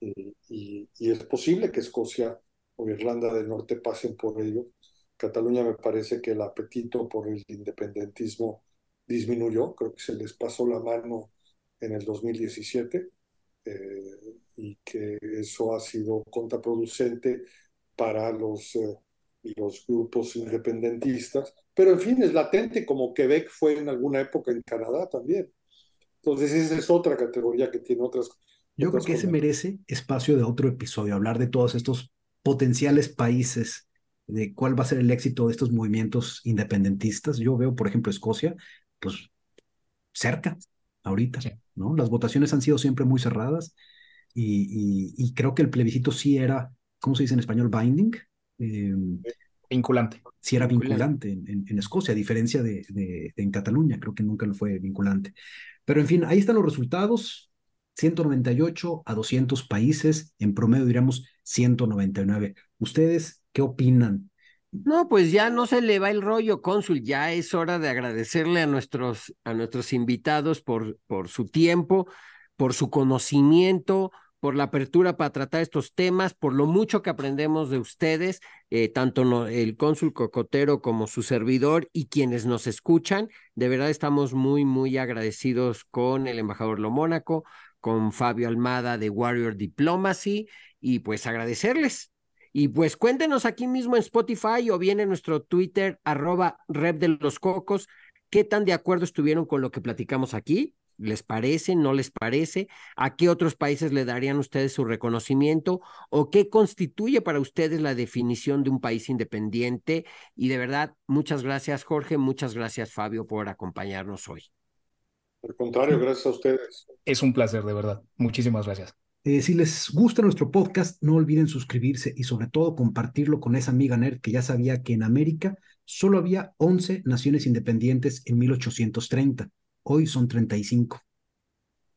Y, y, es posible que Escocia o Irlanda del Norte pasen por ello. Cataluña me parece que el apetito por el independentismo disminuyó, creo que se les pasó la mano en el 2017 eh, y que eso ha sido contraproducente para los, eh, los grupos independentistas. Pero en fin, es latente como Quebec fue en alguna época en Canadá también. Entonces esa es otra categoría que tiene otras. Yo creo que ese merece espacio de otro episodio, hablar de todos estos potenciales países, de cuál va a ser el éxito de estos movimientos independentistas. Yo veo, por ejemplo, Escocia, pues cerca, ahorita, ¿no? Las votaciones han sido siempre muy cerradas y, y, creo que el plebiscito sí era, ¿cómo se dice en español? Binding. Em, vinculante. Sí era vinculante, en, en, Escocia, a diferencia de, de, en Cataluña, creo que nunca lo fue vinculante. Pero en fin, ahí están los resultados. 198 a 200 países, en promedio diríamos 199. ¿Ustedes qué opinan? No, pues ya no se le va el rollo, cónsul. Ya es hora de agradecerle a nuestros, a nuestros invitados por, por su tiempo, por su conocimiento, por la apertura para tratar estos temas, por lo mucho que aprendemos de ustedes, eh, tanto el cónsul Cocotero como su servidor y quienes nos escuchan. De verdad estamos muy, muy agradecidos con el embajador Lomónaco, con Fabio Almada de Warrior Diplomacy y pues agradecerles y pues cuéntenos aquí mismo en Spotify o bien en nuestro Twitter, arroba rep de los cocos, qué tan de acuerdo estuvieron con lo que platicamos aquí ¿Les parece? ¿No les parece? ¿A qué otros países le darían ustedes su reconocimiento? ¿O qué constituye para ustedes la definición de un país independiente? Y de verdad, muchas gracias Jorge, muchas gracias Fabio por acompañarnos hoy. Al contrario, gracias a ustedes. Es un placer, de verdad. Muchísimas gracias. Eh, si les gusta nuestro podcast, no olviden suscribirse y sobre todo compartirlo con esa amiga nerd que ya sabía que en América solo había 11 naciones independientes en 1830 hoy son 35.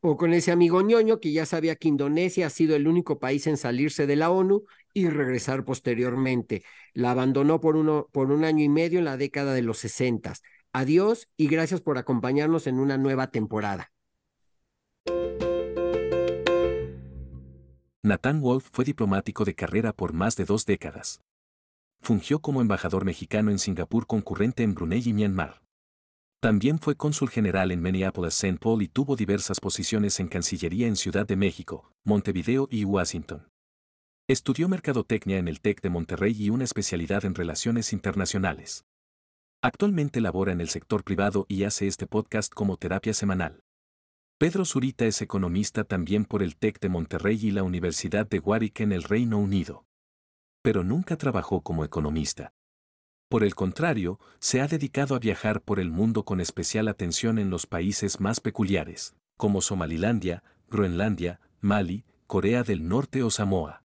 O con ese amigo ñoño que ya sabía que Indonesia ha sido el único país en salirse de la ONU y regresar posteriormente. La abandonó por, uno, por un año y medio en la década de los 60. Adiós y gracias por acompañarnos en una nueva temporada. Nathan Wolf fue diplomático de carrera por más de dos décadas. Fungió como embajador mexicano en Singapur concurrente en Brunei y Myanmar. También fue cónsul general en Minneapolis-St. Paul y tuvo diversas posiciones en Cancillería en Ciudad de México, Montevideo y Washington. Estudió mercadotecnia en el TEC de Monterrey y una especialidad en relaciones internacionales. Actualmente labora en el sector privado y hace este podcast como terapia semanal. Pedro Zurita es economista también por el TEC de Monterrey y la Universidad de Warwick en el Reino Unido. Pero nunca trabajó como economista. Por el contrario, se ha dedicado a viajar por el mundo con especial atención en los países más peculiares, como Somalilandia, Groenlandia, Mali, Corea del Norte o Samoa.